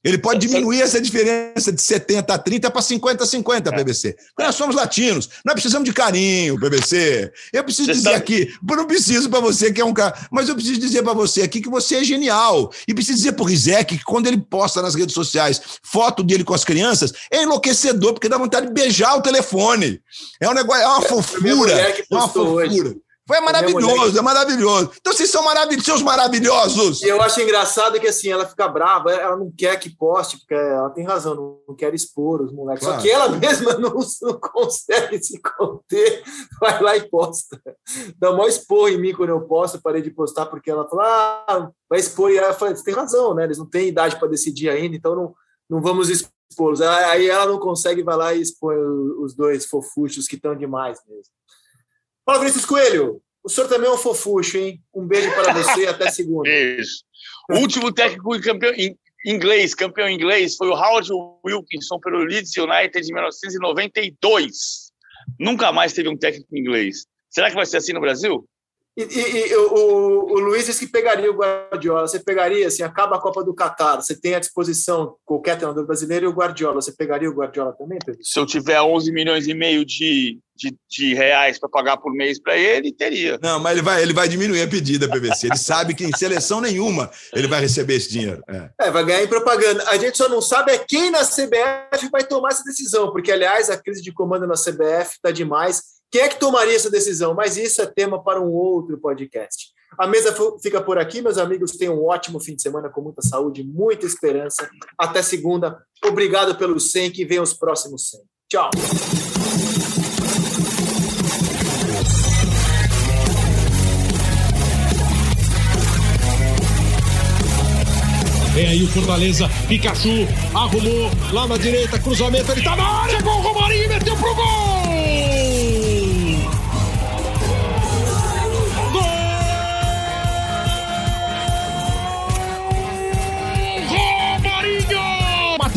Ele pode diminuir essa diferença de 70 a 30 para 50 a 50, é. PBC. Nós somos latinos, nós precisamos de carinho, PBC. Eu preciso você dizer sabe... aqui, eu não preciso para você que é um cara, mas eu preciso dizer para você aqui que você é genial. E preciso dizer para o Rizek que quando ele posta nas redes sociais foto dele com as crianças, é enlouquecedor, porque dá vontade de beijar o telefone. É um negócio, é uma é, fofura. É uma fofura. Hoje. Foi maravilhoso, é maravilhoso. Então vocês são maravilhosos, seus maravilhosos. Eu acho engraçado que assim, ela fica brava, ela não quer que poste, porque ela tem razão, não quer expor os moleques. Claro. Só que ela mesma não, não, consegue se conter, vai lá e posta. Dá maior expor em mim quando eu posto, parei de postar, porque ela fala, ah, vai expor. E ela fala, você tem razão, né? Eles não têm idade para decidir ainda, então não, não vamos expô-los. Aí ela não consegue, vai lá e expõe os dois fofuchos que estão demais mesmo. Fala, Vinícius Coelho. O senhor também é um fofucho, hein? Um beijo para você e até segunda. Beijo. O último técnico campeão, inglês, campeão inglês, foi o Howard Wilkinson pelo Leeds United em 1992. Nunca mais teve um técnico inglês. Será que vai ser assim no Brasil? E, e, e o, o, Luiz disse que pegaria o Guardiola. Você pegaria, assim, acaba a Copa do Catar, você tem à disposição qualquer treinador brasileiro e o Guardiola. Você pegaria o Guardiola também, Pedro? Se eu tiver 11 milhões e meio de, de, de reais para pagar por mês para ele, teria. Não, mas ele vai, ele vai diminuir a pedida, PVC. Ele sabe que em seleção nenhuma ele vai receber esse dinheiro. É. é, vai ganhar em propaganda. A gente só não sabe é quem na CBF vai tomar essa decisão, porque, aliás, a crise de comando na CBF está demais quem é que tomaria essa decisão? Mas isso é tema para um outro podcast. A mesa fica por aqui, meus amigos. Tenham um ótimo fim de semana com muita saúde, muita esperança. Até segunda. Obrigado pelo 100, que venham os próximos 100. Tchau. Vem aí o Fortaleza, Pikachu, arrumou lá na direita, cruzamento, ele tá na área, gol, Romarinho, meteu pro gol!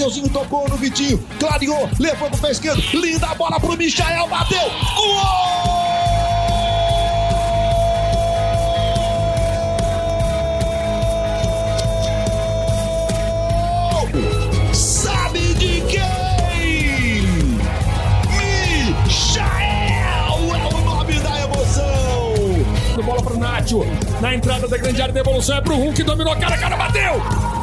Mateuzinho tocou no Vitinho, clareou, levou pro pé esquerdo, linda bola pro Michael, bateu, gol! É o! Bola pro Nacho, na entrada da grande área de evolução é pro Hulk, dominou, cara, cara, bateu!